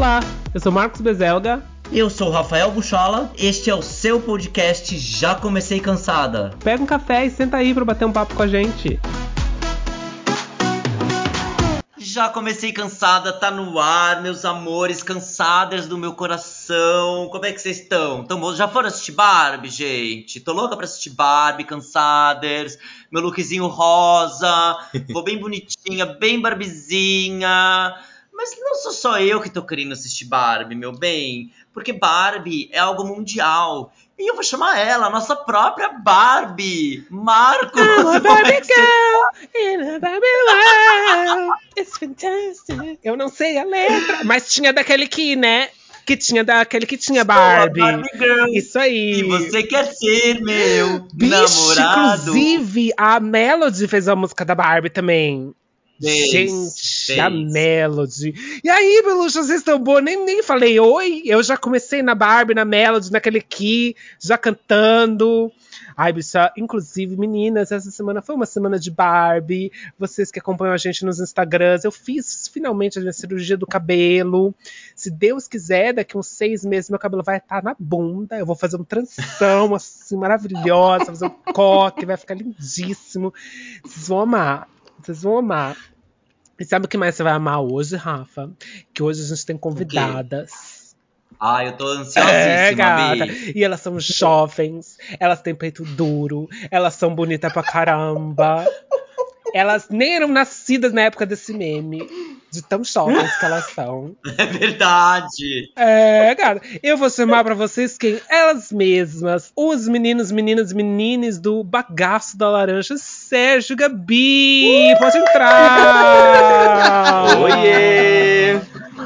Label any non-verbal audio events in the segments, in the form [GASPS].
Olá, eu sou Marcos Bezelga. Eu sou Rafael Buchola, este é o seu podcast Já Comecei Cansada. Pega um café e senta aí para bater um papo com a gente. Já comecei cansada, tá no ar, meus amores, cansadas do meu coração. Como é que vocês estão? Tão, já foram assistir Barbie, gente? Tô louca pra assistir Barbie, cansadas. Meu lookzinho rosa, [LAUGHS] vou bem bonitinha, bem barbizinha. Mas não sou só eu que tô querendo assistir Barbie, meu bem. Porque Barbie é algo mundial. E eu vou chamar ela, a nossa própria Barbie. Marcos! I'm a Barbie [LAUGHS] girl in a Barbie world. It's fantastic. Eu não sei a letra, mas tinha daquele que, né? Que tinha daquele que tinha Barbie. Barbie. Isso aí. E você quer ser meu Bicho, namorado? inclusive, a Melody fez a música da Barbie também. Gente, a Melody. E aí, Beluxa, vocês estão boas? Nem, nem falei oi. Eu já comecei na Barbie, na Melody, naquele aqui, já cantando. Ai, bicha, inclusive, meninas, essa semana foi uma semana de Barbie. Vocês que acompanham a gente nos Instagrams, eu fiz finalmente a minha cirurgia do cabelo. Se Deus quiser, daqui uns seis meses meu cabelo vai estar na bunda. Eu vou fazer uma transição [LAUGHS] assim maravilhosa, fazer um coque, vai ficar lindíssimo. Vocês vão amar. Vocês vão amar. E sabe o que mais você vai amar hoje, Rafa? Que hoje a gente tem convidadas. Ai, eu tô ansiosíssima, É, gata. Bi. E elas são jovens, elas têm peito duro, elas são bonitas pra caramba. Elas nem eram nascidas na época desse meme. De tão jovens que elas são. [LAUGHS] É verdade. É, cara. Eu vou chamar pra vocês quem? Elas mesmas. Os meninos, meninas, menines do Bagaço da Laranja. Sérgio Gabi. Pode entrar. Oiê!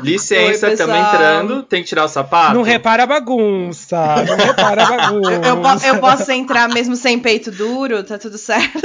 Licença, estamos entrando. Tem que tirar o sapato? Não repara a bagunça. Não repara a bagunça. Eu, eu posso entrar mesmo sem peito duro, tá tudo certo.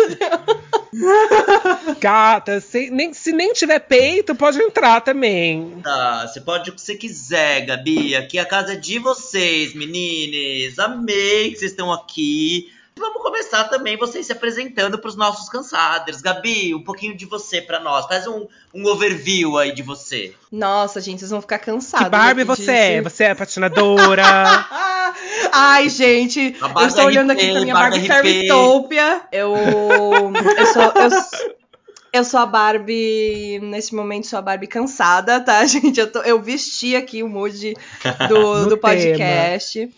[LAUGHS] Gata, se nem, se nem tiver peito, pode entrar também. Tá, você pode o que você quiser, Gabi. Aqui a casa é de vocês, menines. Amei que vocês estão aqui. Vamos começar também vocês se apresentando pros nossos cansados. Gabi, um pouquinho de você pra nós. Faz um, um overview aí de você. Nossa, gente, vocês vão ficar cansados. Que Barbie você é? Você é patinadora. [LAUGHS] Ai, gente, A eu estou olhando aqui pra minha Barbie Barbie. Fairytopia. Eu, eu sou... Eu, eu sou a Barbie, nesse momento sou a Barbie cansada, tá, [LAUGHS] gente? Eu, tô- eu vesti aqui o mood [LAUGHS] do, do podcast.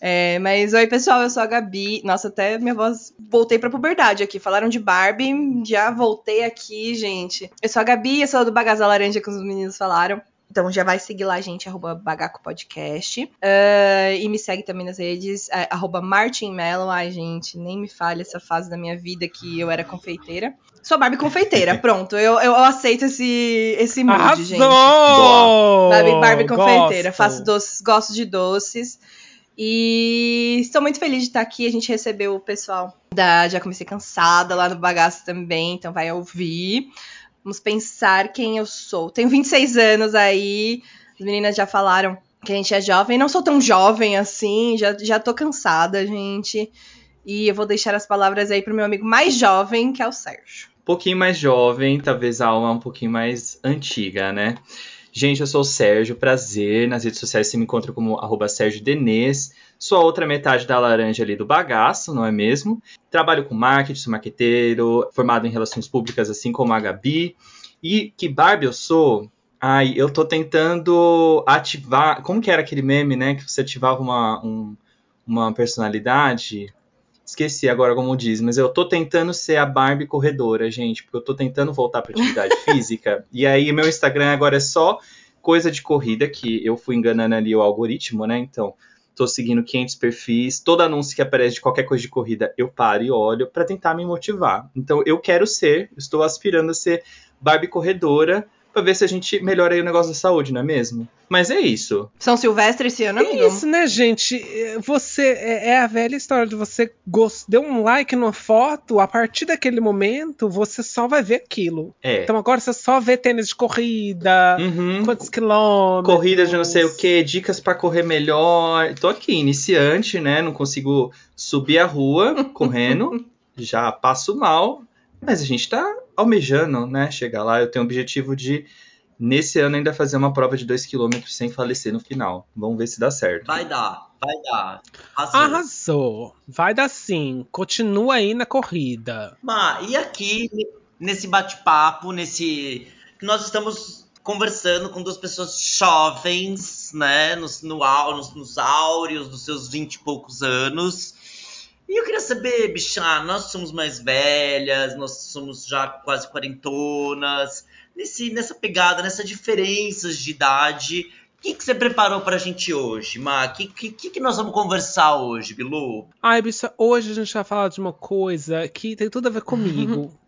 É, mas oi, pessoal, eu sou a Gabi. Nossa, até minha voz. Voltei pra puberdade aqui. Falaram de Barbie, já voltei aqui, gente. Eu sou a Gabi, eu sou do Bagaço da Laranja, que os meninos falaram. Então já vai seguir lá, gente, arroba Bagaco Podcast. Ah, e me segue também nas redes, é, arroba Martin Mello. Ai, gente, nem me falha essa fase da minha vida que eu era confeiteira. Sou Barbie confeiteira, [LAUGHS] pronto. Eu, eu aceito esse, esse mood, gente. Arrasou! Barbie, Barbie confeiteira. Gosto. Faço doces, gosto de doces. E estou muito feliz de estar aqui. A gente recebeu o pessoal da Já Comecei Cansada lá no Bagaço também, então vai ouvir. Vamos pensar quem eu sou. Tenho 26 anos aí. As meninas já falaram que a gente é jovem. Não sou tão jovem assim, já, já tô cansada, gente. E eu vou deixar as palavras aí pro meu amigo mais jovem, que é o Sérgio. Um pouquinho mais jovem, talvez a alma um pouquinho mais antiga, né? Gente, eu sou o Sérgio, prazer. Nas redes sociais você me encontra como arroba Sérgio Denês. Sou a outra metade da laranja ali do bagaço, não é mesmo? Trabalho com marketing, sou marqueteiro, formado em relações públicas, assim como a Gabi. E que Barbie eu sou? Ai, eu tô tentando ativar. Como que era aquele meme, né? Que você ativava uma, um- uma personalidade. Esqueci agora como diz, mas eu tô tentando ser a Barbie corredora, gente, porque eu tô tentando voltar pra atividade [LAUGHS] física. E aí meu Instagram agora é só coisa de corrida, que eu fui enganando ali o algoritmo, né? Então, tô seguindo 500 perfis, todo anúncio que aparece de qualquer coisa de corrida, eu paro e olho pra tentar me motivar. Então, eu quero ser, estou aspirando a ser Barbie corredora pra ver se a gente melhora aí o negócio da saúde, não é mesmo? Mas é isso. São Silvestre esse ano, amigo? É isso, né, gente? É, Você é é a velha história de você gos- deu um like numa foto, a partir daquele momento você só vai ver aquilo. É. Então agora você só vê tênis de corrida, Uhum. quantos quilômetros. Corridas de não sei o que, dicas pra correr melhor. Tô aqui, iniciante, né? Não consigo subir a rua correndo, [LAUGHS] já passo mal, mas a gente tá almejando, né? Chegar lá. Eu tenho o objetivo de nesse ano ainda fazer uma prova de 2 km sem falecer no final. Vamos ver se dá certo. Vai dar, vai dar. Arrasou. Arrasou. Vai dar sim. Continua aí na corrida. Ma, e aqui, nesse bate-papo, nesse. Nós estamos conversando com duas pessoas jovens, né? Nos, no, nos, nos áureos dos seus vinte e poucos anos. E eu queria saber, bicha, nós somos mais velhas, nós somos já quase quarentonas. Nesse, nessa pegada, nessas diferenças de idade. O que, que você preparou pra gente hoje, Ma? O que, que, que nós vamos conversar hoje, Bilu? Ai, bicha, hoje a gente vai falar de uma coisa que tem tudo a ver comigo. [LAUGHS]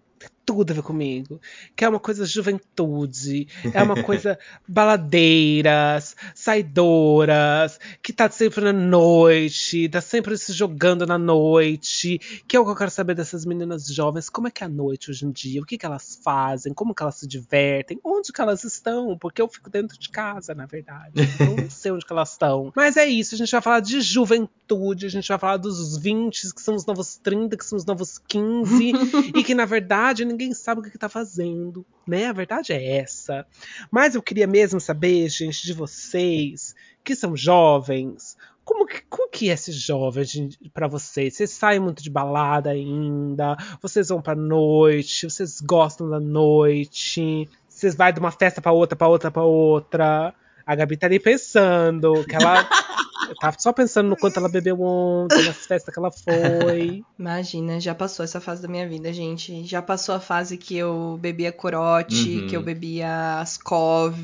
Tudo a ver comigo. Que é uma coisa juventude, é uma [LAUGHS] coisa baladeiras, saidoras, que tá sempre na noite, tá sempre se jogando na noite. Que é o que eu quero saber dessas meninas jovens. Como é que é a noite hoje em dia? O que, que elas fazem? Como que elas se divertem? Onde que elas estão? Porque eu fico dentro de casa, na verdade. Eu não [LAUGHS] sei onde que elas estão. Mas é isso, a gente vai falar de juventude, a gente vai falar dos 20, que são os novos 30, que são os novos 15, [LAUGHS] e que na verdade ninguém sabe o que, que tá fazendo, né? A verdade é essa. Mas eu queria mesmo saber, gente, de vocês que são jovens, como que, como que é esse jovem pra vocês? Vocês saem muito de balada ainda? Vocês vão pra noite? Vocês gostam da noite? Vocês vai de uma festa pra outra, pra outra, pra outra? A Gabi tá ali pensando que ela [LAUGHS] eu tava só pensando no quanto ela bebeu ontem, nas festas que ela foi. [LAUGHS] Imagina, já passou essa fase da minha vida, gente. Já passou a fase que eu bebia corote, Uhum. que eu bebia ascov,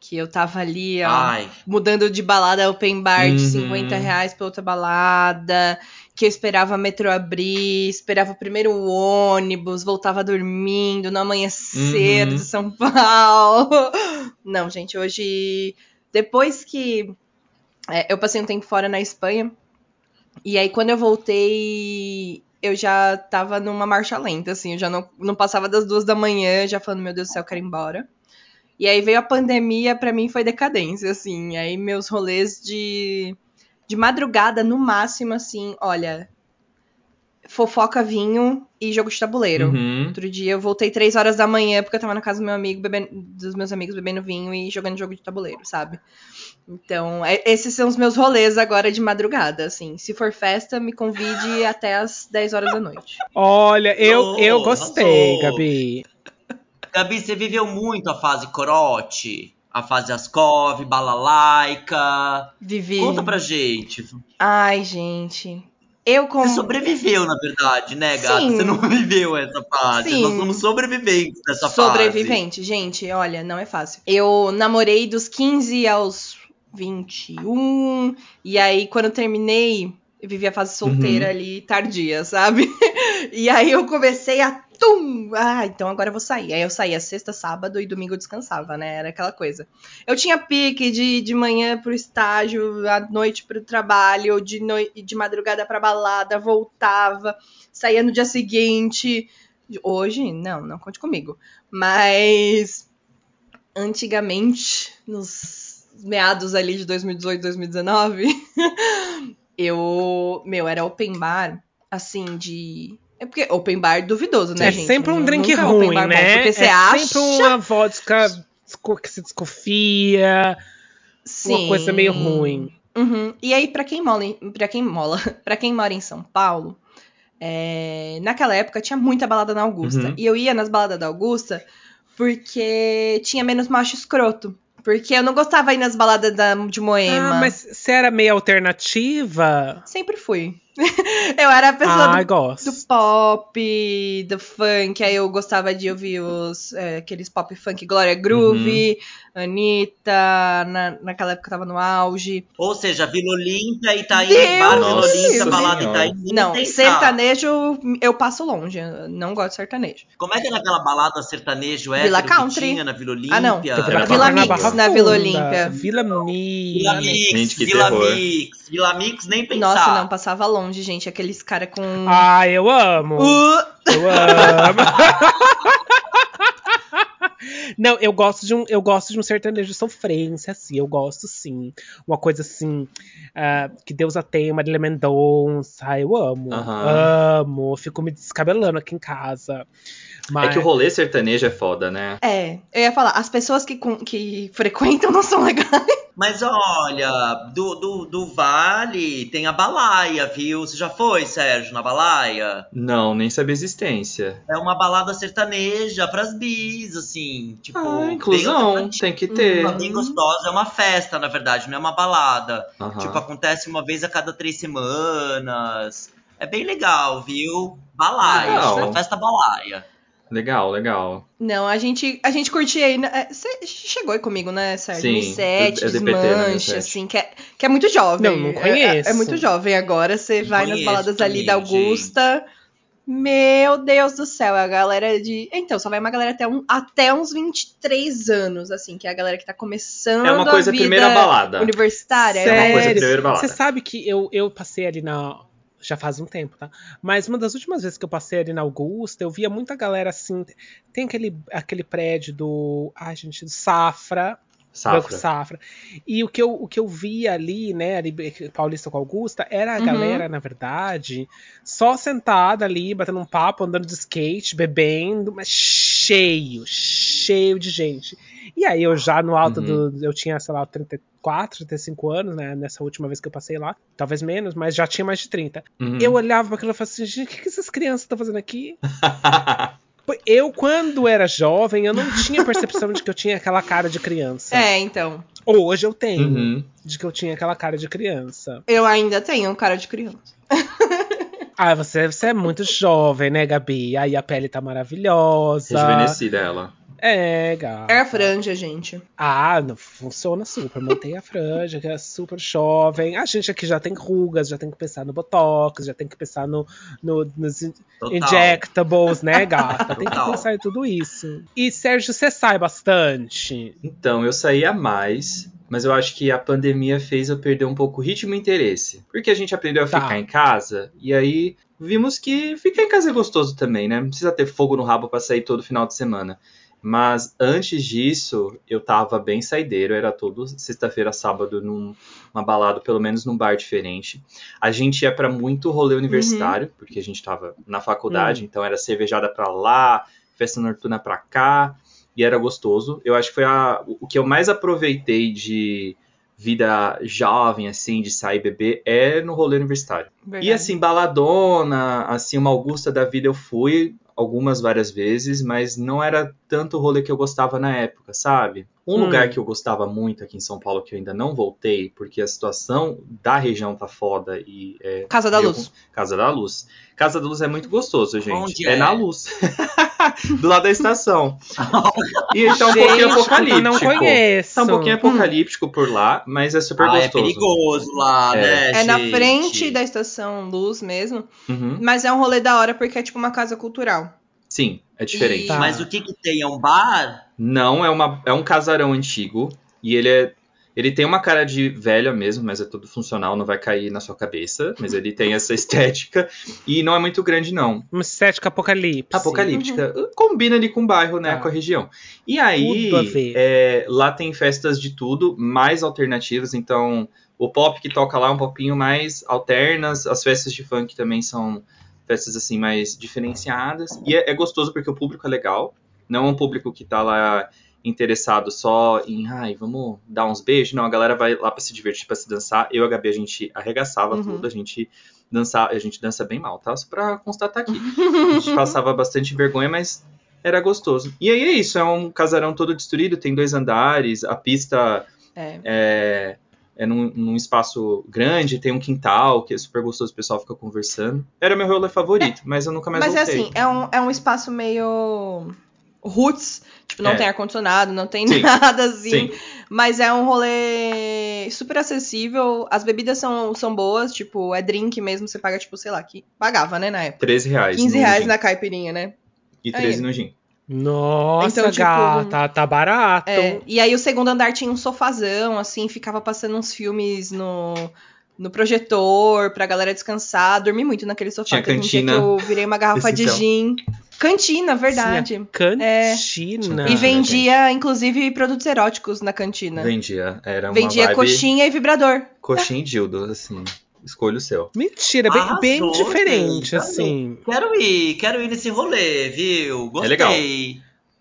que eu tava ali, ó, Ai, mudando de balada open bar de Uhum. 50 reais pra outra balada, que eu esperava a metrô abrir, esperava o primeiro ônibus, voltava dormindo no amanhecer Uhum. de São [LAUGHS] Paulo. Não, gente, hoje, depois que é, eu passei um tempo fora na Espanha, e aí quando eu voltei, eu já tava numa marcha lenta, assim, eu já não, não passava das duas da manhã, já falando, meu Deus do céu, eu quero ir embora. E aí veio a pandemia, pra mim foi decadência, assim. Aí meus rolês de, de madrugada, no máximo, assim, olha. Fofoca, vinho e jogo de tabuleiro. Uhum. Outro dia eu voltei três horas da manhã porque eu tava na casa do meu amigo, bebendo, dos meus amigos bebendo vinho e jogando jogo de tabuleiro, sabe? Então, é- esses são os meus rolês agora de madrugada, assim. Se for festa, me convide [LAUGHS] até as 10 horas da noite. Olha, eu, Oh, eu gostei. Gabi. Gabi, você viveu muito a fase corote, a fase Ascov, balalaica. Vivi. Conta pra gente. Ai, gente. Eu como. Você sobreviveu, na verdade, né, gata? Sim. Você não viveu essa fase. Sim. Nós somos sobreviventes dessa fase. Sobrevivente, gente, olha, não é fácil. Eu namorei dos 15 aos 21, e aí quando eu terminei, eu vivi a fase solteira Uhum. ali, tardia, sabe? [LAUGHS] E aí eu comecei a tum! Ah, então agora eu vou sair. Aí eu saía sexta, sábado e domingo eu descansava, né? Era aquela coisa. Eu tinha pique de, de manhã pro estágio, à noite pro trabalho, de, de madrugada pra balada, voltava, saía no dia seguinte. Hoje, não, não conte comigo. Mas antigamente, nos meados ali de 2018, 2019, [LAUGHS] eu, meu, era open bar, assim, de. É porque open bar duvidoso, né, é gente? sempre um drink nunca ruim, bar bom, né? porque você é acha. sempre uma vodka que se desconfia, Sim. uma coisa meio ruim. Uhum. E aí, pra quem mora, em- pra quem mola, [LAUGHS] para quem mora em São Paulo, é, naquela época tinha muita balada na Augusta. Uhum. E eu ia nas baladas da Augusta porque tinha menos macho escroto. Porque eu não gostava de ir nas baladas da, de Moema. Ah, mas você era meio alternativa? Sempre fui. [LAUGHS] eu era a pessoa Ah, do, do pop, do funk. Aí eu gostava de ouvir os, é, aqueles pop funk Glória Groove, Anitta. Na, naquela época eu tava no auge. Ou seja, Vila Olímpia, Itaim, Deus! Bar Vila Olímpia, Nossa balada. Itaim. Não, tem sertanejo eu passo longe. Eu não gosto de sertanejo. Como é que era aquela balada sertanejo Vila hétero que Country. tinha na Vila Olímpia? Ah, não. Vila pra Mix, na Funda, Vila Olímpia. Vila Mix. Vila Mix, Vila. Mix, Vila Mix, nem pensar. Nossa, não, passava longe, gente. Aqueles cara com. Ah, eu amo. Uh, Eu amo. [LAUGHS] Não, eu gosto de um, eu gosto de um sertanejo sofrência, assim, eu gosto sim. Uma coisa assim, ah, que Deus a tenha, Marília Mendonça, eu amo. Amo, fico me descabelando aqui em casa. Mas... É que o rolê sertanejo é foda, né? É, eu ia falar, as pessoas que, com- que frequentam não são legais. [LAUGHS] Mas olha, do, do, do Vale tem a Balaia, viu? Você já foi, Sérgio, na Balaia? Não, nem sabia a existência. É uma balada sertaneja pras bis, assim. Tipo, Ah, bem inclusão, tem que ter. bem gostosa. É uma festa, na verdade, não é uma balada. Aham. Tipo, acontece uma vez a cada três semanas. É bem legal, viu? Balaia, Legal. festa Balaia. Legal, legal. Não, a gente, a gente curtia aí. né? É, Você chegou aí comigo, né, Sérgio? Sim, 2007, eu- eu DPT na Desmanche, 2007. assim, que é, que é muito jovem. Não, não É- conheço. É, é muito jovem agora. Você vai nas conheço baladas ali da Augusta. Meu Deus do céu, é a galera de. Então, só vai uma galera até, um, até uns 23 anos, assim, que é a galera que tá começando. É uma coisa a vida primeira balada. Universitária. É uma coisa Sério? primeira balada. Você sabe que eu, eu passei ali na. Já faz um tempo, tá? Mas uma das últimas vezes que eu passei ali na Augusta, eu via muita galera assim. Tem aquele, aquele prédio do. Ai, gente, do Safra. Banco Safra. Safra. E o que, eu, o que eu via ali, né, ali, Paulista com Augusta, era a Uhum. galera, na verdade, só sentada ali, batendo um papo, andando de skate, bebendo, mas cheio, cheio de gente. E aí eu já no alto Uhum. do. Eu tinha, sei lá, 34, 35 anos, né? Nessa última vez que eu passei lá. Talvez menos, mas já tinha mais de 30. Uhum. Eu olhava pra aquilo e falava assim, gente, o que, que essas crianças estão fazendo aqui? [LAUGHS] Eu, quando era jovem, eu não tinha percepção de que eu tinha aquela cara de criança. É, então. Hoje eu tenho, Uhum. de que eu tinha aquela cara de criança. Eu ainda tenho cara de criança. [LAUGHS] Ah, você, você é muito jovem, né, Gabi? Aí a pele tá maravilhosa. Rejuvenescida ela. É, gata. É a franja, gente. Ah, não, funciona super. Mantém a franja, que é super jovem. A gente aqui já tem rugas, já tem que pensar no botox, já tem que pensar no, no- nos Total. injectables, né, gata? Tem que pensar em tudo isso. E, Sérgio, você sai bastante? Então, eu saía mais, mas eu acho que a pandemia fez eu perder um pouco o ritmo e interesse. Porque a gente aprendeu a Tá. ficar em casa, e aí vimos que ficar em casa é gostoso também, né? Não precisa ter fogo no rabo pra sair todo final de semana. Mas antes disso, eu tava bem saideiro, era todo sexta-feira, sábado, num- numa balada, pelo menos num bar diferente. A gente ia pra muito rolê universitário, porque a gente tava na faculdade, então era cervejada pra lá, festa noturna pra cá, e era gostoso. Eu acho que foi a- o que eu mais aproveitei de vida jovem, assim, de sair beber, é no rolê universitário. Verdade. E assim, baladona, assim, uma Augusta da vida eu fui algumas várias vezes, mas não era tanto o rolê que eu gostava na época, sabe? Um Hum. lugar que eu gostava muito aqui em São Paulo, que eu ainda não voltei, porque a situação da região tá foda e é Casa da Luz. com- Casa da Luz. Casa da Luz é muito gostoso, gente. Onde é? é? na luz. [LAUGHS] Do lado da estação. [LAUGHS] e tá um Gente, pouquinho apocalíptico. não conheço. Tá um pouquinho apocalíptico por lá, mas é super Ah, é gostoso. perigoso lá, É. né, É na gente? frente da estação Luz mesmo. Uhum. Mas é um rolê da hora porque é tipo uma casa cultural. Sim, é diferente. E- Tá. Mas o que que tem? É um bar? Não, é, uma, é um casarão antigo. E ele é. Ele tem uma cara de velha mesmo, mas é tudo funcional, não vai cair na sua cabeça. Mas ele tem essa [LAUGHS] estética. E não é muito grande, não. Uma estética apocalipse. Apocalíptica. Combina ali com o bairro, né? Tá. Com a região. E aí, é, lá tem festas de tudo, mais alternativas. Então, o pop que toca lá é um popinho mais alternas. As festas de funk também são festas assim mais diferenciadas. E é, é gostoso porque o público é legal. Não é um público que tá lá interessado só em, ai, vamos dar uns beijos. Não, a galera vai lá pra se divertir, pra se dançar. Eu e a Gabi, a gente arregaçava Uhum. tudo, a gente dançar, a gente dança bem mal, tá? Só pra constatar aqui. [LAUGHS] A gente passava bastante vergonha, mas era gostoso. E aí é isso, é um casarão todo destruído, tem dois andares, a pista É. é, é num, num espaço grande, tem um quintal, que é super gostoso, o pessoal fica conversando. Era meu rolê favorito, mas eu nunca mais Mas é voltei. assim, é um, é um espaço meio roots. Tipo, não É. tem ar-condicionado, não tem Sim. [LAUGHS] nada assim. Sim. Mas é um rolê super acessível. As bebidas são, são boas, tipo, é drink mesmo, você paga, tipo, sei lá, que pagava, né, na época. 13 reais. 15 no reais na caipirinha, né? E 13 Aí. no gin. Nossa, Então, tipo, gata, tá barato. É, e aí o segundo andar tinha um sofazão, assim, ficava passando uns filmes no, no projetor pra galera descansar. Dormi muito naquele sofá. Tinha um dia que cantina eu virei uma garrafa de especial. gin. Cantina, verdade. Cantina. E Não, vendia, inclusive, produtos eróticos na cantina. Vendia. Era uma Vendia vibe coxinha e vibrador. coxinha e dildo, assim. Escolha o seu. Mentira, bem, Arrasou, bem diferente, gente. assim. Quero ir, quero ir nesse rolê, viu? Gostei. É legal.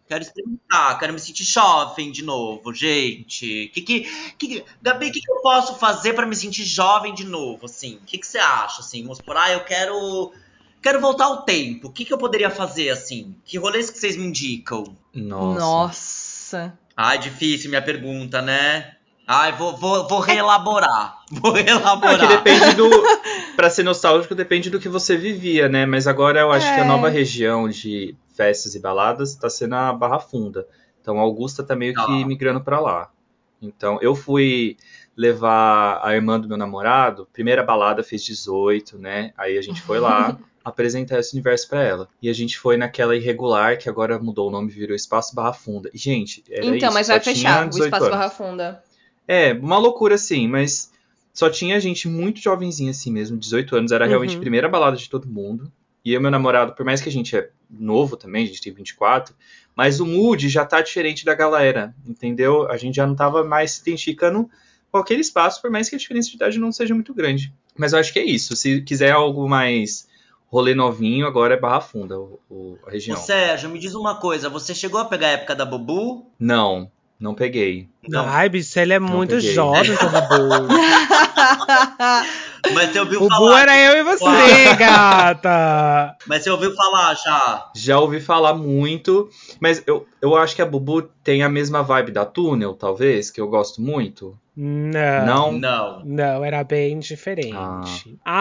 Quero experimentar, quero me sentir jovem de novo, gente. Que que, que, Gabi, o que, que eu posso fazer pra me sentir jovem de novo, assim? O que, que você acha, assim? Vamos por ah, eu quero... Quero voltar ao tempo. O que, que eu poderia fazer, assim? Que rolês que vocês me indicam? Nossa. Nossa. Ai, difícil minha pergunta, né? Ai, vou, vou, vou reelaborar. [LAUGHS] Vou reelaborar. Ah, que depende do. [LAUGHS] Pra ser nostálgico, depende do que você vivia, né? Mas agora eu acho que É. a nova região de festas e baladas tá sendo a Barra Funda. Então a Augusta tá meio que Ah. migrando pra lá. Então eu fui levar a irmã do meu namorado, primeira balada fez 18, né? Aí a gente foi lá [LAUGHS] apresentar esse universo pra ela. E a gente foi naquela irregular, que agora mudou o nome, virou Espaço Barra Funda. E, gente, era então, isso, mas vai fechar o 18 espaço anos. Barra Funda. É, uma loucura assim, mas só tinha gente muito jovenzinha assim mesmo, 18 anos, era realmente a Uhum. primeira balada de todo mundo. E eu e meu namorado, por mais que a gente é novo também, a gente tem 24, mas o mood já tá diferente da galera, entendeu? A gente já não tava mais se identificando com aquele espaço, por mais que a diferença de idade não seja muito grande. Mas eu acho que é isso. Se quiser algo mais rolê novinho, agora é Barra Funda, o, o- a Ô, região. Sérgio, me diz uma coisa. Você chegou a pegar a época da Bubu? Não, não peguei. Não. Ai, bicho, ele é muito peguei. jovem pro Bubu. [LAUGHS] Mas você ouviu Bubu falar. era eu e você, gata. Mas você ouviu falar já. Já ouvi falar muito, mas eu, eu acho que a Bubu tem a mesma vibe da Túnel, talvez, que eu gosto muito. Não. Não? Não. Não, era bem diferente. Ah.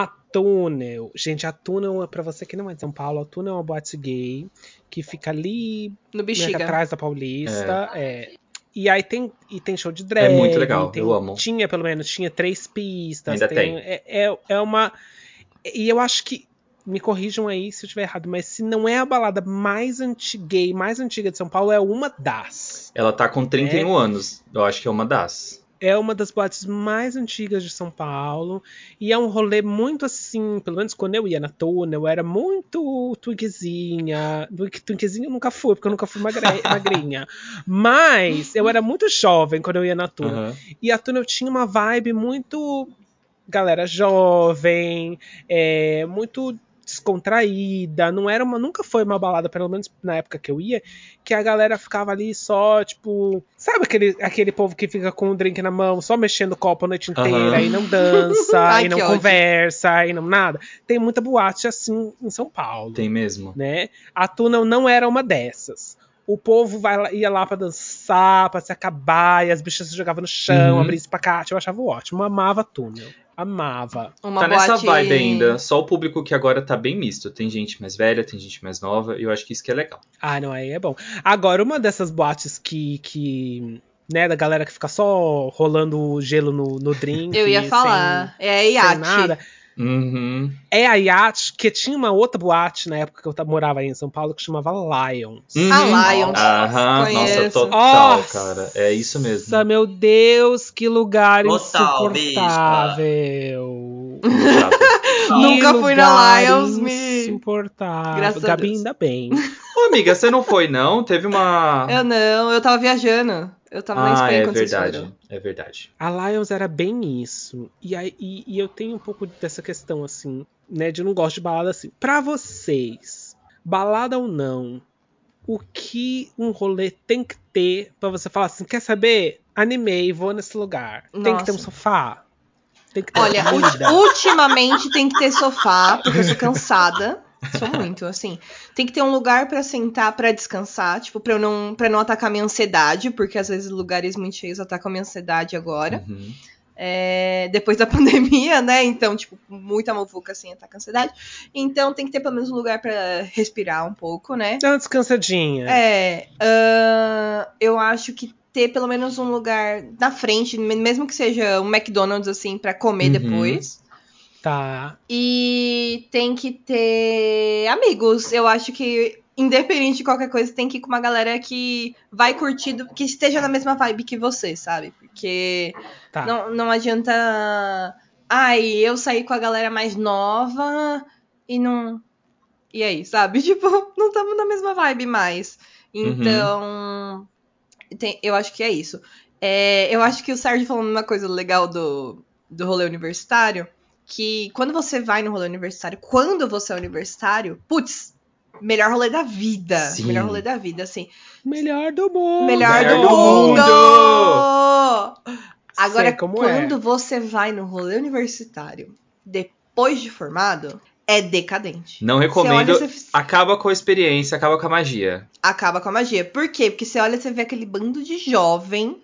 A Túnel. Gente, a Túnel, pra você que não é de São Paulo, a Túnel é uma boate gay que fica ali No Bexiga. atrás da Paulista. É. E aí tem, e tem show de drag. É muito legal, tem- eu amo. Tinha, pelo menos, tinha três pistas. Ainda tem. É, é, é uma. E eu acho que. Me corrijam aí se eu estiver errado, mas se não é a balada mais antiga, mais antiga de São Paulo, é uma das. Ela tá com 31 anos. Eu acho que é uma das. É uma das boates mais antigas de São Paulo. E é um rolê muito assim, pelo menos quando eu ia na Túnel, era muito twinkezinha. Twink- Twinkezinha eu nunca fui, porque eu nunca fui magre- [LAUGHS] magrinha. Mas eu era muito jovem quando eu ia na Túnel. Aham. E a Túnel tinha uma vibe muito galera jovem, é, muito descontraída, não era uma, nunca foi uma balada, pelo menos na época que eu ia, que a galera ficava ali só, tipo, sabe aquele, aquele povo que fica com um drink na mão, só mexendo o copo a noite inteira Aham. e não dança, [LAUGHS] Ai, e não que ódio. conversa, e não nada. Tem muita boate assim em São Paulo Tem mesmo. né? A Túnel não era uma dessas. O povo vai ia lá pra dançar, pra se acabar, e as bichas se jogavam no chão, Uhum. abria espacate. Eu achava ótimo. Eu amava Túnel. Amava. Uma tá nessa boate- vibe ainda. Só o público que agora tá bem misto. Tem gente mais velha, tem gente mais nova. E eu acho que isso que é legal. Ah, não, aí é bom. Agora, uma dessas boates que. que né, da galera que fica só rolando gelo no, no drink. Eu ia sem- falar. É a sem iate. nada. Uhum. É a Yacht, que tinha uma outra boate na época que eu morava aí em São Paulo que chamava Lions. Uhum. A Lions. Aham, nossa, total, Nossa. cara. É isso mesmo. Nossa, meu Deus, que lugar Total, insuportável. [LAUGHS] Nunca fui na Lions, me- Insuportável. Graças a Gabi, Deus. ainda bem. Ô, amiga, você não foi, não? Teve uma. Eu não, eu tava viajando. Eu tava na ah, Espanha é quando vocês verdade. foram. É verdade. A Lions era bem isso. E, aí, e, e eu tenho um pouco dessa questão, assim, né? De eu não gosto de balada assim. Pra vocês, balada ou não, o que um rolê tem que ter pra você falar assim: quer saber? Animei, vou nesse lugar. Tem que ter um Nossa. sofá. Tem que ter Olha, comida. ultimamente tem que ter sofá, porque eu sou cansada. Sou muito, assim. Tem que ter um lugar pra sentar, pra descansar, tipo, pra eu não, pra não atacar minha ansiedade, porque às vezes lugares muito cheios atacam minha ansiedade agora. Uhum. É, depois da [LAUGHS] pandemia, né? Então, tipo, muita muvuca assim ataca a ansiedade. Então tem que ter pelo menos um lugar pra respirar um pouco, né? Dá uma descansadinha. É, ahn, eu acho que ter pelo menos um lugar na frente, me- mesmo que seja um McDonald's assim pra comer Uhum. depois. Tá. E tem que ter amigos. Eu acho que independente de qualquer coisa, tem que ir com uma galera que vai curtir, do- que esteja na mesma vibe que você, sabe? Porque Tá. não, não adianta. Ai, eu sair com a galera mais nova e não. E aí, sabe? [LAUGHS] Tipo, não estamos na mesma vibe mais. Então. tem- eu acho que é isso. É, eu acho que o Sérgio falou uma coisa legal do, do rolê universitário. Que quando você vai no rolê universitário, quando você é universitário, putz, melhor rolê da vida. Sim. Melhor rolê da vida, assim. Melhor do mundo. Melhor, Melhor do, do mundo! mundo! Agora, Sei como é. quando você vai no rolê universitário depois de formado, é decadente. Não Você recomendo. olha, você Acaba com a experiência, acaba com a magia. acaba com a magia. Por quê? Porque você olha, você vê aquele bando de jovem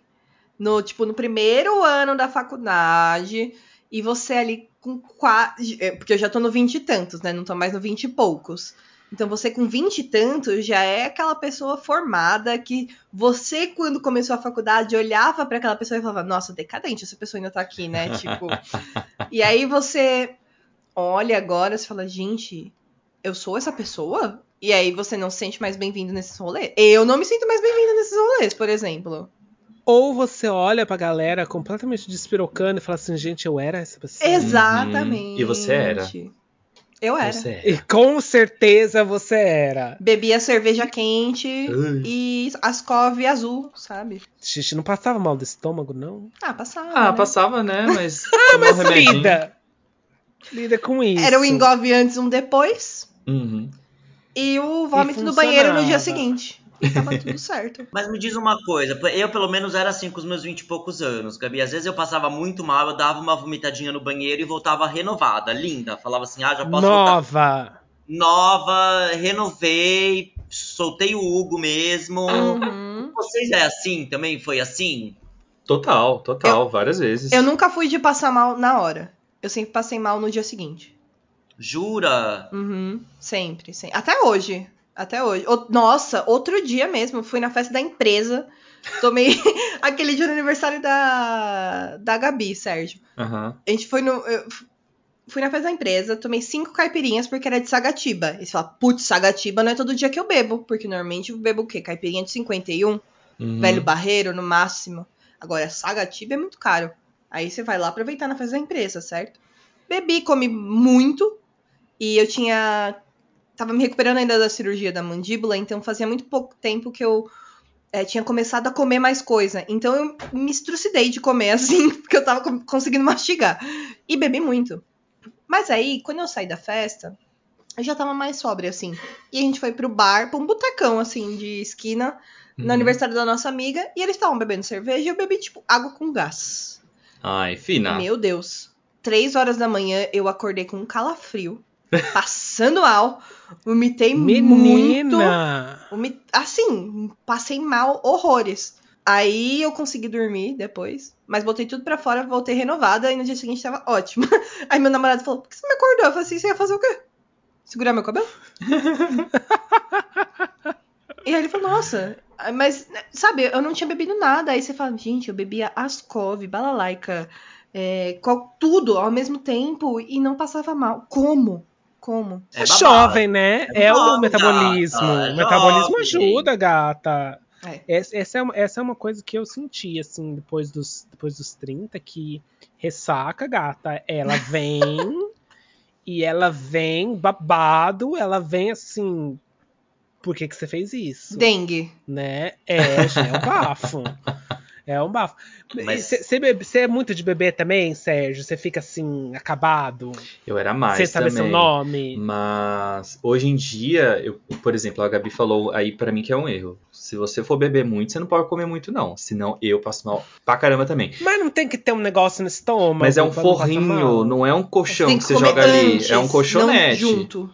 no, tipo, no primeiro ano da faculdade e você ali com quase. Porque eu já tô no vinte e tantos, né? Não tô mais no vinte e poucos. Então você com vinte e tantos já é aquela pessoa formada que você, quando começou a faculdade, olhava pra aquela pessoa e falava, nossa, decadente, essa pessoa ainda tá aqui, né? [LAUGHS] Tipo. e aí você olha agora e fala, gente, eu sou essa pessoa? E aí você não se sente mais bem-vindo nesses rolês. Eu não me sinto mais bem-vinda nesses rolês, por exemplo. Ou você olha pra galera completamente despirocando e fala assim, gente, eu era essa pessoa. Exatamente. E você era. Eu era. Você é. E com certeza você era. Bebia cerveja quente Ai. e ascov azul, sabe? Xixi, não passava mal do estômago, não? Ah, passava. Ah, né? passava, né? [LAUGHS] Mas. Ah, tomou mas um lida. Lida com isso. Era o engove antes, um depois. Uhum. E o vômito no banheiro no dia seguinte. E tava tudo certo. [LAUGHS] Mas me diz uma coisa, eu pelo menos era assim com os meus vinte e poucos anos, Gabi. Às vezes eu passava muito mal, eu dava uma vomitadinha no banheiro e voltava renovada, linda. Falava assim, ah, já posso voltar Nova. nova, renovei, soltei o Hugo mesmo. Uhum. Vocês é assim também? Foi assim? Total, total, várias vezes. Eu nunca fui de passar mal na hora. Eu sempre passei mal no dia seguinte. Jura? Uhum. Sempre, sempre. Até hoje. Até hoje. O- Nossa, outro dia mesmo, fui na festa da empresa. Tomei [LAUGHS] aquele dia no aniversário da, da Gabi, Sérgio. Aham. A gente foi no. eu fui na festa da empresa, tomei cinco caipirinhas porque era de Sagatiba. E você fala, putz, Sagatiba não é todo dia que eu bebo. Porque normalmente eu bebo o quê? Caipirinha de 51, Uhum. velho barreiro no máximo. Agora, Sagatiba é muito caro. Aí você vai lá aproveitar na festa da empresa, certo? Bebi, comi muito. E eu tinha. Tava me recuperando ainda da cirurgia da mandíbula, então fazia muito pouco tempo que eu é, tinha começado a comer mais coisa. Então eu me estrucidei de comer [LAUGHS] assim, porque eu tava conseguindo mastigar. E bebi muito. Mas aí, quando eu saí da festa, eu já tava mais sóbria, assim. E a gente foi pro bar, pra um botecão, assim, de esquina, no Uhum. aniversário da nossa amiga, e eles estavam bebendo cerveja e eu bebi, tipo, água com gás. Ai, fina. Meu Deus. Três horas da manhã eu acordei com um calafrio, passando mal, vomitei muito. Assim, passei mal horrores. Aí eu consegui dormir depois, mas botei tudo pra fora, voltei renovada e no dia seguinte tava ótima. [LAUGHS] Aí meu namorado falou: Por que você me acordou? Eu falei assim: Você ia fazer o quê? Segurar meu cabelo? [LAUGHS] e aí ele falou: Nossa, mas sabe, eu não tinha bebido nada. Aí você fala: Gente, eu bebia Ascov, balalaica, é, tudo ao mesmo tempo e não passava mal. Como? Como? É É jovem, né? É É, o metabolismo. gata, é o metabolismo jovem. ajuda, gata. É. Essa, essa é uma, essa é uma coisa que eu senti, assim, depois dos, depois dos 30, que ressaca, gata, ela [LAUGHS] vem e ela vem babado, ela vem assim. Por que, que você fez isso? Dengue. Né? É, já é um bafo. [LAUGHS] É um bafo. Mas- Você é muito de beber também, Sérgio? Você fica assim, acabado? Eu era mais Sem saber também. seu nome? Mas hoje em dia, eu, por exemplo, a Gabi falou aí pra mim que é um erro. Se você for beber muito, você não pode comer muito, não. Senão eu passo mal pra caramba também. Mas não tem que ter um negócio no estômago. Mas é um não forrinho, mal? não é um colchão Tem que, que você joga ali. antes, É um colchonete. Não junto.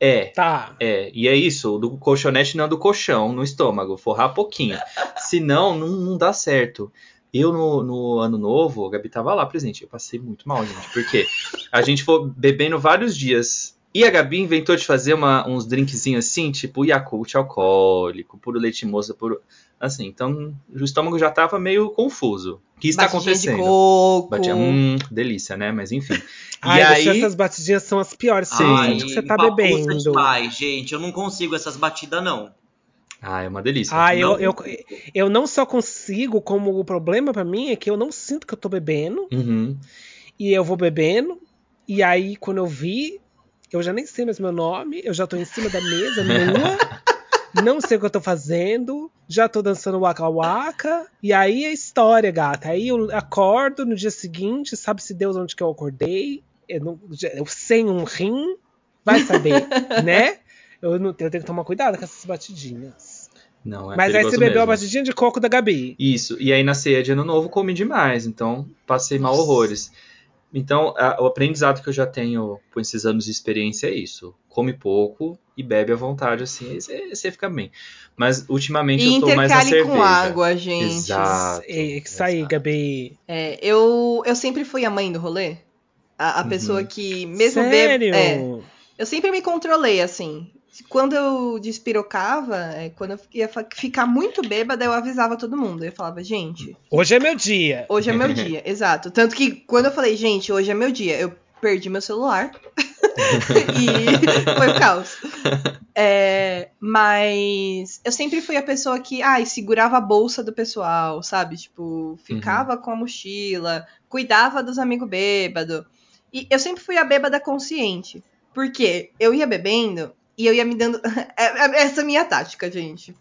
É, Tá. é. E é isso, do colchonete não do colchão, no estômago. Forrar pouquinho. Senão, não, não dá certo. Eu, no, no ano novo, a Gabi tava lá presente. Eu passei muito mal, gente. Porque a gente foi bebendo vários dias. E a Gabi inventou de fazer uma- uns drinkzinhos assim, tipo Yakult alcoólico, puro leite moça, puro. Assim, então o estômago já tava meio confuso. O que está Batidinha de acontecendo? coco. Batia, hum, delícia, né? Mas enfim. [LAUGHS] Ai, e deixa aí. essas batidinhas são as piores. Sim. Ai, que você tá bebendo. demais, gente. Eu não consigo essas batidas, não. Ah, é uma delícia. Ah, eu, Não. eu, eu não só consigo, como o problema pra mim é que eu não sinto que eu tô bebendo. Uhum. E eu vou bebendo. E aí, quando eu vi, eu já nem sei mais meu nome. Eu já tô em cima da mesa, nua. [LAUGHS] não sei o que eu tô fazendo. Já tô dançando waka waka. E aí é história, gata. Aí eu acordo no dia seguinte, sabe-se Deus onde que eu acordei. Eu, não, eu sem um rim, vai saber, [LAUGHS] né? Eu, não, eu tenho que tomar cuidado com essas batidinhas. Não, é Mas aí você bebeu a batidinha de coco da Gabi. Isso, e aí na ceia de ano novo comi demais, então passei mal horrores. Então, a- o aprendizado que eu já tenho com esses anos de experiência é isso. Come pouco e bebe à vontade, assim, aí você, fica bem. Mas ultimamente E eu tô mais na cerveja. com água, gente. Exato. É isso aí. Gabi. É, eu, eu sempre fui a mãe do rolê. A, a Uhum. pessoa que, mesmo Sério? bêbada. É, eu sempre me controlei, assim. Quando eu despirocava, é, quando eu ia ficar muito bêbada, eu avisava todo mundo. Eu falava, gente, Hoje é meu dia. hoje é meu dia. [LAUGHS] Exato. Tanto que quando eu falei, gente, hoje é meu dia, eu perdi meu celular. [LAUGHS] e foi o caos. É, mas eu sempre fui a pessoa que, ai, segurava a bolsa do pessoal, sabe? Tipo, ficava com a mochila, cuidava dos amigos bêbados. E eu sempre fui a bêbada consciente. Porque eu ia bebendo e eu ia me dando. [LAUGHS] É- é- Essa é a minha tática, gente.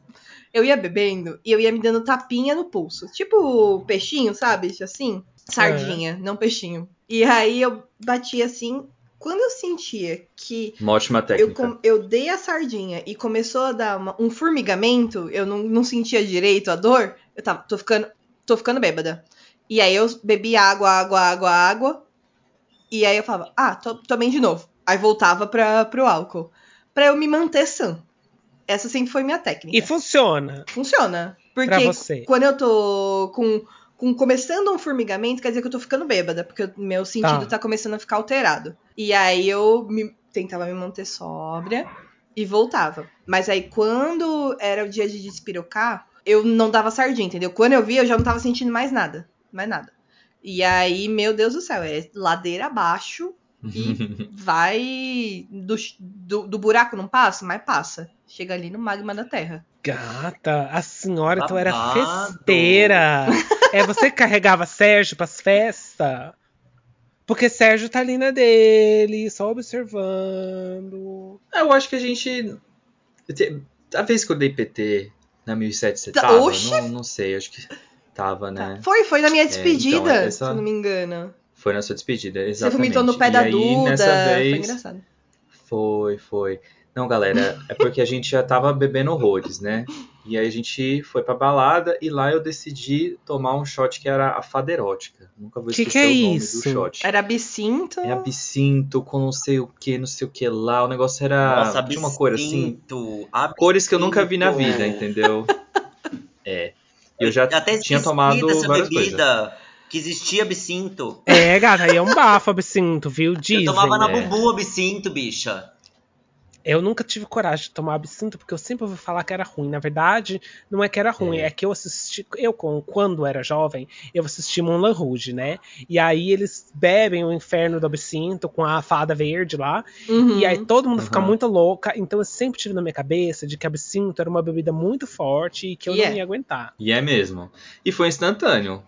Eu ia bebendo e eu ia me dando tapinha no pulso. Tipo peixinho, sabe? Assim. Sardinha, não peixinho. E aí eu batia assim. Quando eu sentia que Uma ótima eu, técnica. com- eu dei a sardinha e começou a dar uma- um formigamento, eu não, não sentia direito a dor, eu tava, tô ficando, tô ficando bêbada. E aí eu bebi água, água, água, água. E aí eu falava, ah, to, tomei de novo. Aí voltava pra, pro álcool. Pra eu me manter sã. Essa sempre foi minha técnica. E funciona. Funciona. Porque Pra você. quando eu tô com, com começando um formigamento, quer dizer que eu tô ficando bêbada, porque o meu sentido Tá. tá, começando a ficar alterado. E aí eu me- tentava me manter sóbria e voltava. Mas aí quando era o dia de despirocar, eu não dava sardinha, entendeu? Quando eu via, eu já não tava sentindo mais nada. Mais nada. E aí, meu Deus do céu, é ladeira abaixo e [LAUGHS] vai. Do, do, do buraco não passa, mas passa. Chega ali no magma da terra. Gata, a senhora então era Babado. festeira. é você que carregava Sérgio pras festas? Porque Sérgio tá ali na dele, só observando. Eu acho que a gente. A vez que eu dei PT na 1007, você Tá- tava? Oxe! Não, não sei, acho que tava, né? Foi, foi na minha despedida, então, essa- se eu não me engano. Foi na sua despedida, Você exatamente. vomitou no pé E da aí, Duda. Nessa Foi vez, engraçado. Foi, foi. Não, galera, é porque a gente já tava bebendo horrores, né? E aí a gente foi pra balada e lá eu decidi tomar um shot que era a fada erótica. Nunca vou Que esquecer que é o nome isso? do shot. Era absinto. É absinto com não sei o que, não sei o que lá. O negócio era. Nossa, tinha uma cor assim. absinto, Cores que eu nunca vi na absinto. vida, entendeu? [LAUGHS] É. Eu já Eu até tinha tomado várias bebida, coisas. Que existia absinto. É, gata, aí é um bafo absinto, viu? [LAUGHS] Dizem. eu tomava na é. bubu absinto, bicha. Eu nunca tive coragem de tomar absinto, porque eu sempre ouvi falar que era ruim. Na verdade, não é que era ruim, É. é, que eu assisti. Eu, quando era jovem, eu assisti Moulin Rouge, né? E aí eles bebem o inferno do absinto com a fada verde lá. Uhum. E aí todo mundo fica Uhum. muito louca. Então eu sempre tive na minha cabeça de que absinto era uma bebida muito forte e que eu E não é. ia aguentar. E é mesmo. E foi instantâneo.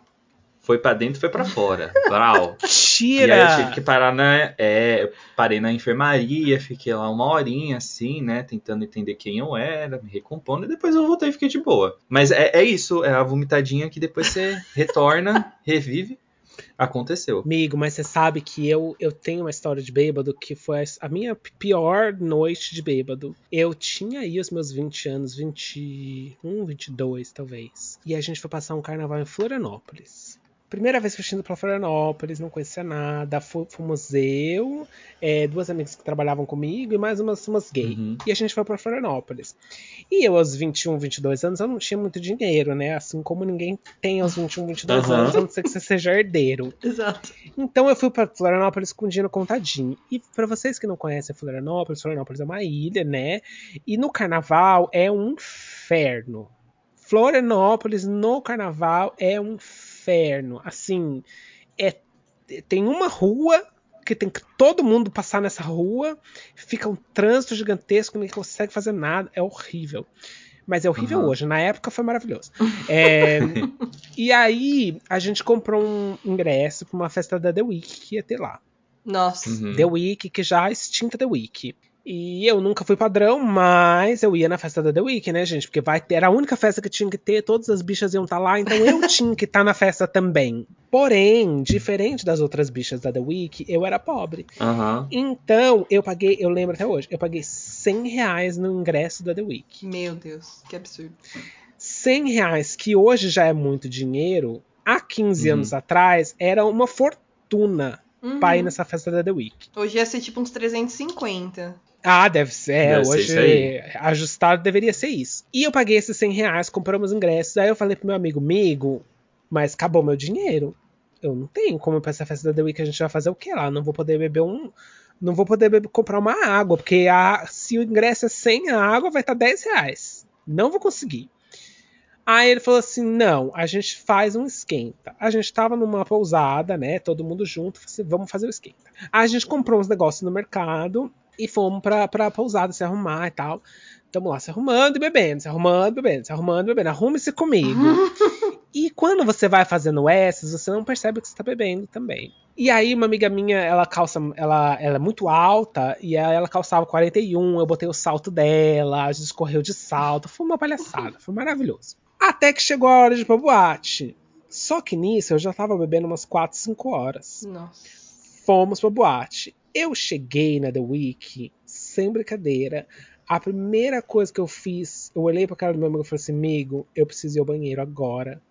Foi pra dentro, foi pra fora. Brau. [LAUGHS] E aí eu tive Tira! que parar na. É, eu parei na enfermaria, fiquei lá uma horinha assim, né? Tentando entender quem eu era, me recompondo, e depois eu voltei e fiquei de boa. Mas é, é isso, é a vomitadinha que depois você retorna, [LAUGHS] revive. Aconteceu. Amigo, mas você sabe que eu, eu tenho uma história de bêbado que foi a minha pior noite de bêbado. Eu tinha aí os meus 20 anos, 21, 22 talvez. E a gente foi passar um carnaval em Florianópolis. Primeira vez que eu tinha ido pra Florianópolis, não conhecia nada. Fu- Fomos eu, é, duas amigas que trabalhavam comigo e mais umas, umas gay. Uhum. E a gente foi pra Florianópolis. E eu, aos 21, 22 anos, eu não tinha muito dinheiro, né? Assim como ninguém tem aos 21, 22 Aham. anos, a não ser que você seja herdeiro. [LAUGHS] Exato. Então eu fui pra Florianópolis com dinheiro contadinho. E pra vocês que não conhecem Florianópolis, Florianópolis é uma ilha, né? E no carnaval é um inferno. Florianópolis no carnaval é um inferno. Assim, é tem uma rua que tem que todo mundo passar nessa rua, fica um trânsito gigantesco, ninguém consegue fazer nada, é horrível. Mas é horrível Uhum. hoje, na época foi maravilhoso. [LAUGHS] É, e aí a gente comprou um ingresso pra uma festa da The Week que ia ter lá. Nossa. Uhum. The Week, que já é extinta The Week. E eu nunca fui padrão, mas eu ia na festa da The Week, né, gente? Porque vai ter, era a única festa que tinha que ter, todas as bichas iam estar lá, então eu [LAUGHS] tinha que estar na festa também. Porém, diferente das outras bichas da The Week, eu era pobre. Aham. Então, eu paguei, eu lembro até hoje, eu paguei 100 reais no ingresso da The Week. Meu Deus, que absurdo. 100 reais, que hoje já é muito dinheiro, há 15 Uhum. anos atrás era uma fortuna Uhum. pra ir nessa festa da The Week. Hoje ia ser tipo uns 350. Ah, deve ser. é, Deve ser hoje aí. ajustado deveria ser isso. E eu paguei esses 100 reais, compramos ingressos. Aí eu falei pro meu amigo, amigo, mas acabou meu dinheiro. Eu não tenho como pra essa festa da The Week, a gente vai fazer o que lá? Não vou poder beber um. Não vou poder beber- comprar uma água, porque a, se o ingresso é 100, a água vai estar 10 reais. Não vou conseguir. Aí ele falou assim: não, a gente faz um esquenta. A gente tava numa pousada, né? Todo mundo junto, assim, vamos fazer o esquenta. Aí a gente comprou uns negócios no mercado e fomos pra, pra pousada se arrumar e tal. Tamo lá se arrumando e bebendo, se arrumando e bebendo, se arrumando e bebendo. Arrume-se comigo. [LAUGHS] e quando você vai fazendo essas, você não percebe que você tá bebendo também. E aí, uma amiga minha, ela calça, ela, ela é muito alta, e aí ela calçava 41, eu botei o salto dela, a gente correu de salto, foi uma palhaçada, foi maravilhoso. Até que chegou a hora de ir pra boate. Só que nisso eu já tava bebendo umas 4, 5 horas Nossa. fomos pra boate. Eu cheguei na The Week, sem brincadeira. A primeira coisa que eu fiz, eu olhei pra cara do meu amigo e falei assim: amigo, eu preciso ir ao banheiro agora,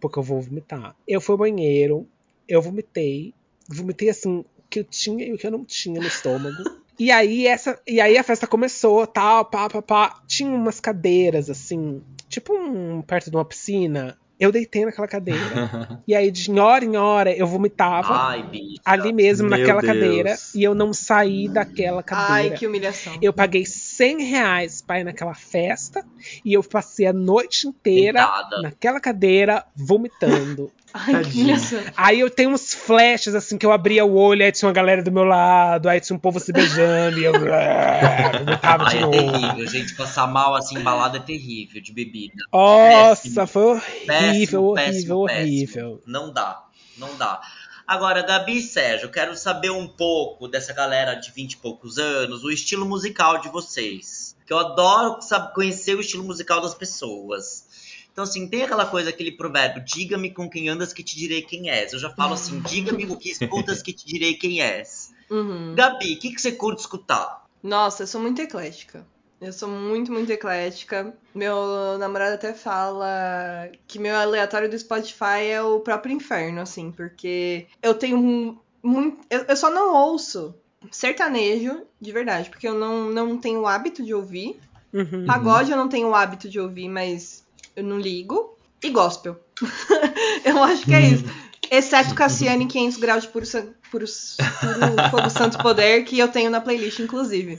porque eu vou vomitar. Eu fui ao banheiro, eu vomitei, vomitei assim, o que eu tinha e o que eu não tinha no estômago. [LAUGHS] E aí, essa, e aí a festa começou, tal, pá, pá, pá. Tinha umas cadeiras, assim, tipo um, perto de uma piscina. Eu deitei naquela cadeira. [LAUGHS] e aí, de hora em hora, eu vomitava Ai, bicha. ali mesmo, Meu naquela Deus. cadeira, e eu não saí daquela cadeira. Ai, que humilhação. Eu paguei 100 reais pra ir naquela festa e eu passei a noite inteira Deitada. naquela cadeira vomitando. Ai, Tadinha. Aí eu tenho uns flashes assim que eu abria o olho, aí tinha uma galera do meu lado, aí tinha um povo se beijando e eu [LAUGHS] vomitava Ai, de é novo. terrível, gente. Passar mal assim, embalada é terrível, de bebida. Nossa, Péssimo. foi horrível, Péssimo, horrível, péssimo, horrível. péssimo. Não dá, não dá. Agora, Gabi e Sérgio, eu quero saber um pouco dessa galera de 20 e poucos anos, o estilo musical de vocês. Que eu adoro sabe, conhecer o estilo musical das pessoas. Então, assim, tem aquela coisa, aquele provérbio, diga-me com quem andas que te direi quem és. Eu já falo assim, [LAUGHS] diga-me o que escutas que te direi quem és. Uhum. Gabi, o que, que você curte escutar? Nossa, eu sou muito eclética. Eu sou muito, muito eclética. Meu namorado até fala que meu aleatório do Spotify é o próprio inferno, assim, porque eu tenho muito. Eu, eu só não ouço sertanejo de verdade, porque eu não, não tenho o hábito de ouvir. Uhum. Pagode eu não tenho o hábito de ouvir, mas eu não ligo. E gospel. [LAUGHS] eu acho que é isso. Exceto Cassiane 500 graus de puro, puro, puro fogo santo poder, que eu tenho na playlist, inclusive.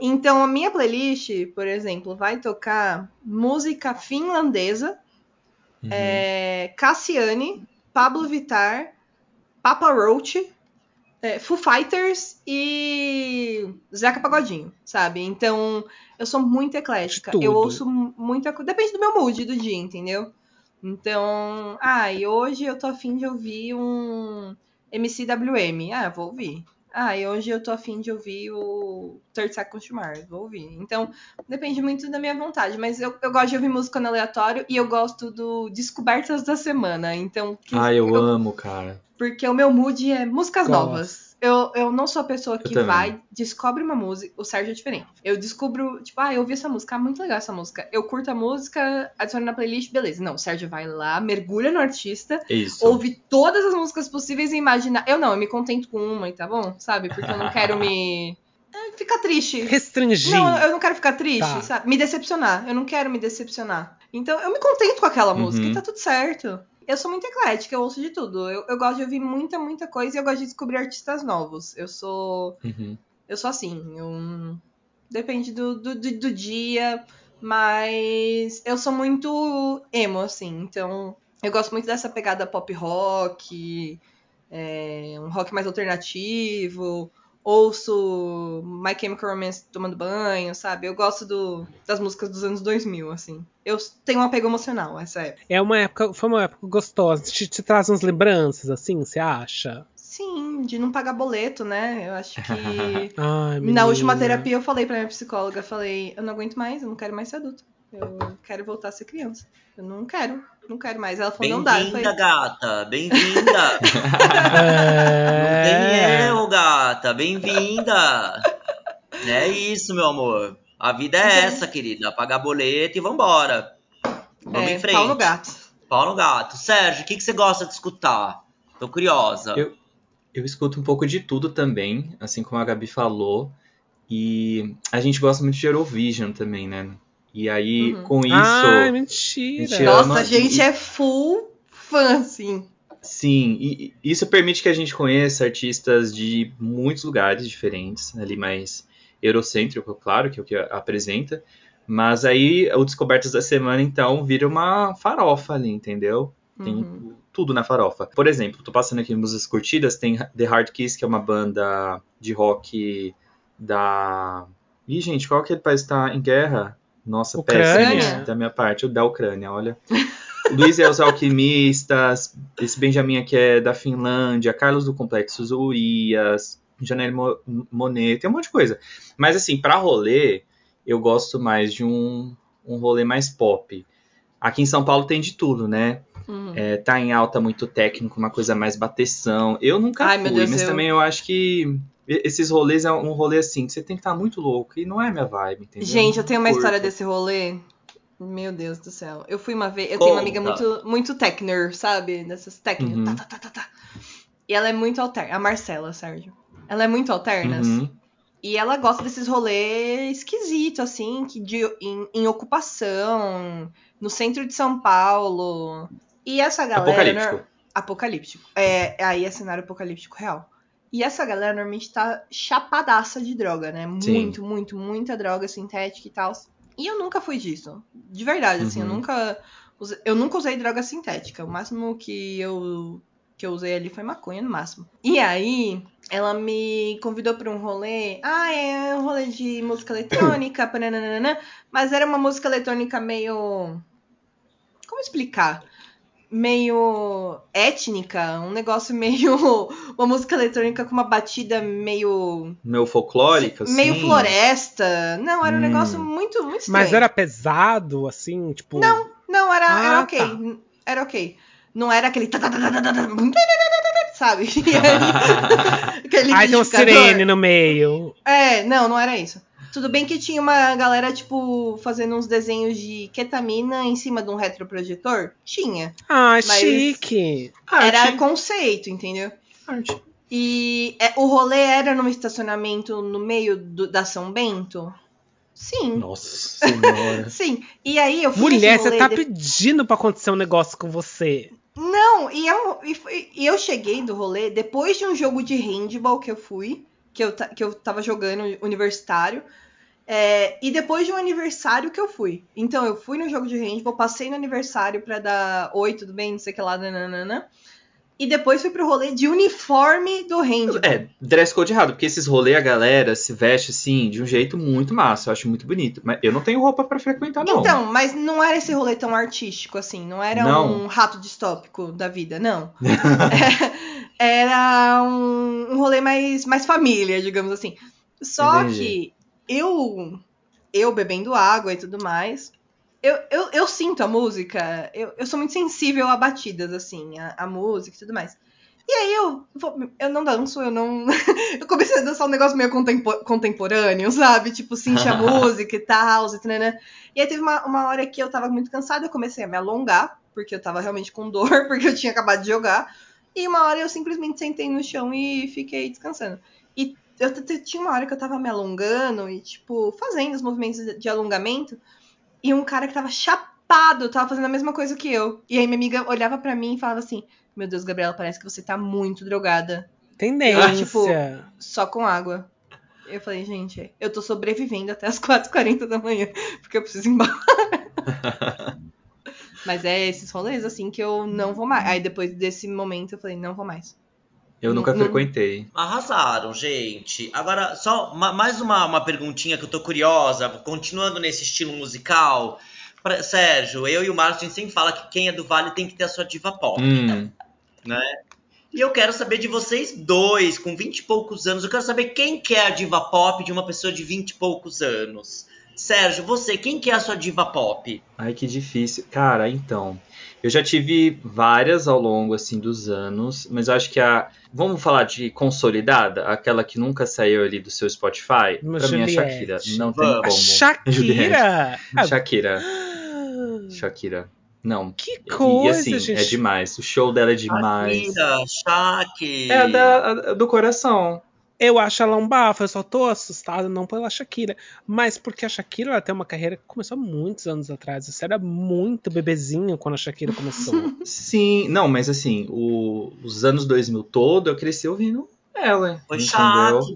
Então, a minha playlist, por exemplo, vai tocar música finlandesa, Uhum. é, Cassiane, Pablo Vittar, Papa Roach, é, Foo Fighters e Zeca Pagodinho, sabe? Então, eu sou muito eclética. Tudo. Eu ouço mu- muita coisa. Depende do meu mood do dia, entendeu? Então, ah, e hoje eu tô afim de ouvir um MCWM. Ah, vou ouvir. Ah, e hoje eu tô afim de ouvir o Third Seconds to Mars. Vou ouvir. Então, depende muito da minha vontade. Mas eu, eu gosto de ouvir música no aleatório e eu gosto do Descobertas da Semana. Então, que- Ai, eu amo, cara. porque o meu mood é músicas Gosto. novas. Eu, eu não sou a pessoa que vai, descobre uma música. O Sérgio é diferente. Eu descubro, tipo, ah, eu ouvi essa música, ah, muito legal essa música. Eu curto a música, adiciono na playlist, beleza. Não, o Sérgio vai lá, mergulha no artista, Isso. ouve todas as músicas possíveis e imagina. Eu não, eu me contento com uma e tá bom? Sabe? Porque eu não quero me. É, ficar triste. Restringir. Não, eu não quero ficar triste, Tá. sabe? Me decepcionar. Eu não quero me decepcionar. Então eu me contento com aquela Uhum. música e tá tudo certo. Eu sou muito eclética, eu ouço de tudo. Eu, eu gosto de ouvir muita, muita coisa e eu gosto de descobrir artistas novos. Eu sou. Uhum. Eu sou assim. Eu... Depende do, do, do, do dia, mas eu sou muito emo, assim. Então eu gosto muito dessa pegada pop rock, é, um rock mais alternativo. Ouço My Chemical Romance tomando banho, sabe? Eu gosto do, das músicas dos anos 2000, assim. Eu tenho um apego emocional a essa época. É uma época, foi uma época gostosa. Te, te traz umas lembranças, assim, você acha? Sim, de não pagar boleto, né? Eu acho que. [LAUGHS] Ai, Na última terapia eu falei pra minha psicóloga, falei, eu não aguento mais, eu não quero mais ser adulta. Eu quero voltar a ser criança. Eu não quero, não quero mais. Ela falou, não dá. Bem-vinda, falei, [LAUGHS] gata. Bem-vinda. Não tem É. erro, gata. Bem-vinda. É isso, meu amor. A vida é Então- essa, querida. Pagar boleto e vambora. Vamos é, em frente. pau no gato. Pau no gato. Sérgio, o que, que você gosta de escutar? Tô curiosa. Eu- Eu escuto um pouco de tudo também, assim como a Gabi falou. E a gente gosta muito de Eurovision também, né? E aí, Uhum. com isso. Ai, mentira. Mentira. Nossa, a gente e- é full fã, assim. Sim, e e isso permite que a gente conheça artistas de muitos lugares diferentes, ali mais eurocêntrico, claro, que é o que apresenta. Mas aí o Descobertas da Semana, então, vira uma farofa ali, entendeu? Tem Uhum. tudo na farofa. Por exemplo, tô passando aqui músicas curtidas, tem The Hard Kiss, que é uma banda de rock da. Ih, gente, qual que é o país tá em guerra? Nossa, Ucrânia? péssimo da minha parte, o da Ucrânia, olha. [LAUGHS] Luiz e os Alquimistas, esse Benjamin aqui é da Finlândia, Carlos do Complexo Urias, Janelle Mo- Monet, tem um monte de coisa. Mas assim, pra rolê, eu gosto mais de um, um rolê mais pop. Aqui em São Paulo tem de tudo, né? Uhum. É, tá em alta muito técnico, uma coisa mais bateção. Eu nunca Ai, fui, meu Deus, mas eu- também eu acho que esses rolês é um rolê assim, que você tem que estar muito louco. E não é minha vibe, entendeu? Gente, eu tenho uma Curto. história desse rolê. Meu Deus do céu. Eu fui uma vez. Eu tenho uma amiga Conta. muito, muito techner, sabe? Dessas techner. Uhum. Tá, tá, tá, tá, tá. E ela é muito alterna. A Marcela, Sérgio. Ela é muito alternas. Uhum. E ela gosta desses rolês esquisitos, assim, que de, em, em ocupação, no centro de São Paulo. E essa galera. Apocalíptico. Apocalíptico. É, aí é cenário apocalíptico real. E essa galera normalmente tá chapadaça de droga, né? Sim. Muito, muito, muita droga sintética e tal. E eu nunca fui disso. De verdade, assim, eu Uhum. nunca. use- Eu nunca usei droga sintética. O máximo que eu, que eu usei ali foi maconha, no máximo. E aí, ela me convidou pra um rolê. Ah, é um rolê de música eletrônica, [COUGHS] pananana, mas era uma música eletrônica meio. Como explicar? Meio étnica, um negócio meio. [LAUGHS] Uma música eletrônica com uma batida meio. Meu folclórico, assim. meio floresta. Não, era um Hum. negócio muito, muito estranho. Mas era pesado, assim, tipo. Não, não, era, Ah, era ok. tá. Era ok. Não era aquele. [LAUGHS] Sabe? [LAUGHS] Aí, aquele Ai, tem um sirene no meio. É, não, não era isso. Tudo bem que tinha uma galera, tipo, fazendo uns desenhos de ketamina em cima de um retroprojetor? Tinha. Mas- chique. Era Arte. conceito, entendeu? Arte. E é, o rolê era num estacionamento no meio do- da São Bento? Sim. Nossa senhora. [LAUGHS] Sim. E aí eu fui Mulher, você tá de- pedindo pra acontecer um negócio com você. Não, e eu, e, foi- e eu cheguei do rolê depois de um jogo de handball que eu fui, que eu, que eu tava jogando universitário, é, e depois de um aniversário que eu fui. Então, eu fui no jogo de handball, passei no aniversário pra dar oi, tudo bem, não sei o que lá, nananana, e depois fui pro rolê de uniforme do handball. É, dress code errado, porque esses rolês a galera se veste assim, de um jeito muito massa, eu acho muito bonito. Mas eu não tenho roupa pra frequentar, não. Então, mas não era esse rolê tão artístico assim, não era Não. um rato distópico da vida, não. [LAUGHS] É, era um, um rolê mais, mais família, digamos assim. Só Entendi. que eu, eu bebendo água e tudo mais, eu, eu, eu sinto a música, eu, eu sou muito sensível a batidas, assim, a, a música e tudo mais. E aí eu, eu não danço, eu não. [LAUGHS] eu comecei a dançar um negócio meio contempo- contemporâneo, sabe? Tipo, cincha a [LAUGHS] música e tal, e tanana. E aí teve uma, uma hora que eu tava muito cansada, eu comecei a me alongar, porque eu tava realmente com dor, [LAUGHS] porque eu tinha acabado de jogar. E uma hora eu simplesmente sentei no chão e fiquei descansando. E eu tinha uma hora que eu tava me alongando e, tipo, fazendo os movimentos de alongamento. E um cara que tava chapado tava fazendo a mesma coisa que eu. E aí minha amiga olhava pra mim e falava assim: Meu Deus, Gabriela, parece que você tá muito drogada. Tendência. tipo, Só com água. Eu falei, gente, eu tô sobrevivendo até as 4h40 da manhã, porque eu preciso ir embora. [LAUGHS] Mas é esses rolês, assim, que eu não vou mais. Aí depois desse momento eu falei, não vou mais. Eu nunca Não- frequentei. Arrasaram, gente. Agora, só ma- mais uma, uma perguntinha que eu tô curiosa, continuando nesse estilo musical. Pra- Sérgio, eu e o Márcio, a gente sempre fala que quem é do Vale tem que ter a sua diva pop, Hum, né? E eu quero saber de vocês dois, com 20 e poucos anos, eu quero saber quem que é a diva pop de uma pessoa de 20 e poucos anos. Sérgio, você, quem que é a sua diva pop? Ai, que difícil. Cara, então. Eu já tive várias ao longo assim dos anos, mas eu acho que a. Vamos falar de consolidada, aquela que nunca saiu ali do seu Spotify. Uma pra mim é. Shakira. Não tem como. A. Shakira! Ah, Shakira. [GASPS] Shakira. Não. Que E- coisa, e assim, gente. é demais. O show dela é demais. Shakira, Shaq. É a da, a do coração. Eu acho ela um bafo, eu só tô assustada não pela Shakira, mas porque a Shakira ela tem uma carreira que começou há muitos anos atrás. Você era muito bebezinho quando a Shakira começou. [LAUGHS] Sim, não, mas assim, o- os anos 2000 todo eu cresci ouvindo ela. Foi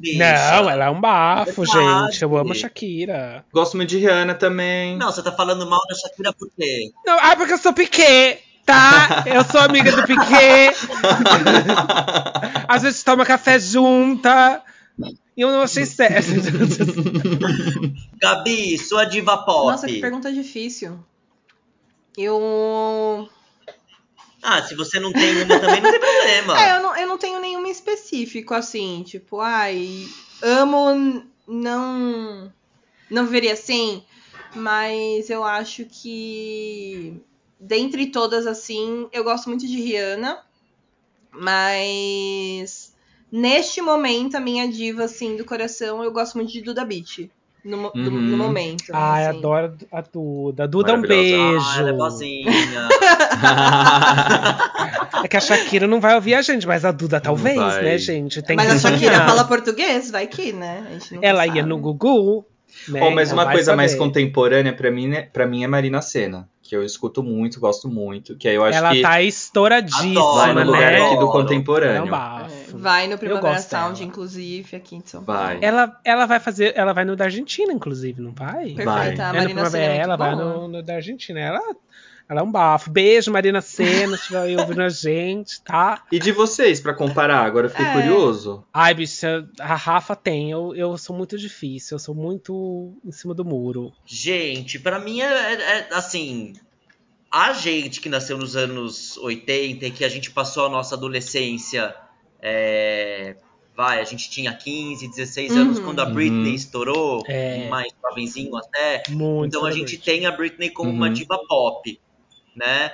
bicha. não, ela é um bafo, Verdade. gente. Eu amo a Shakira. Gosto muito de Rihanna também. Não, você tá falando mal da Shakira por quê? Não, ah, porque eu sou Piquet, tá? Eu sou amiga do Piquet. Às vezes toma café junta. E eu não achei certo. Gabi, sua diva pop. Nossa, que pergunta difícil. Eu. Ah, se você não tem uma também, não tem problema. É, eu não, eu não tenho nenhuma específico, assim, tipo, ai, amo, não. Não viveria assim, mas eu acho que. Dentre todas, assim, eu gosto muito de Rihanna, mas. Neste momento, a minha diva, assim, do coração, eu gosto muito de Duda Beat. No, do- Uhum. no momento. Ai, assim. adoro a Duda. Duda, um beijo. Ah, ela é boazinha. [LAUGHS] É que a Shakira não vai ouvir a gente, mas a Duda talvez, né, gente? Tem Mas que a Shakira fala português, vai que, né? A gente nunca Ela sabe. ia no Gugu. Né? Bom, mas Então uma coisa mais saber. contemporânea pra mim, né, pra mim é Marina Senna, que eu escuto muito, gosto muito, que aí eu acho Ela que tá estouradíssima, vai no Adoro, lugar né? aqui do Adoro. É um contemporâneo. bafo. É, Vai no Primavera Sound, dela. inclusive, aqui em São Vai. Paulo. Ela, ela vai fazer. Ela vai no da Argentina, inclusive, não vai? Perfeita, Vai. a É no Marina Primavera, é ela vai boa. no, no da Argentina. Ela, ela é um bafo. Beijo, Marina Senna, se estiver aí ouvindo a gente, tá? E de vocês, pra comparar, agora eu fiquei É. curioso. Ai, bicha, a Rafa tem. Eu, eu sou muito difícil, eu sou muito em cima do muro. Gente, pra mim é, é- é, assim. A gente que nasceu nos anos 80 e que a gente passou a nossa adolescência. é, vai, a gente tinha 15, 16 anos Uhum. quando a Britney Uhum. estourou, É. mais jovenzinho até. Muito. Então a gente tem a Britney como uma Uhum. diva pop, né?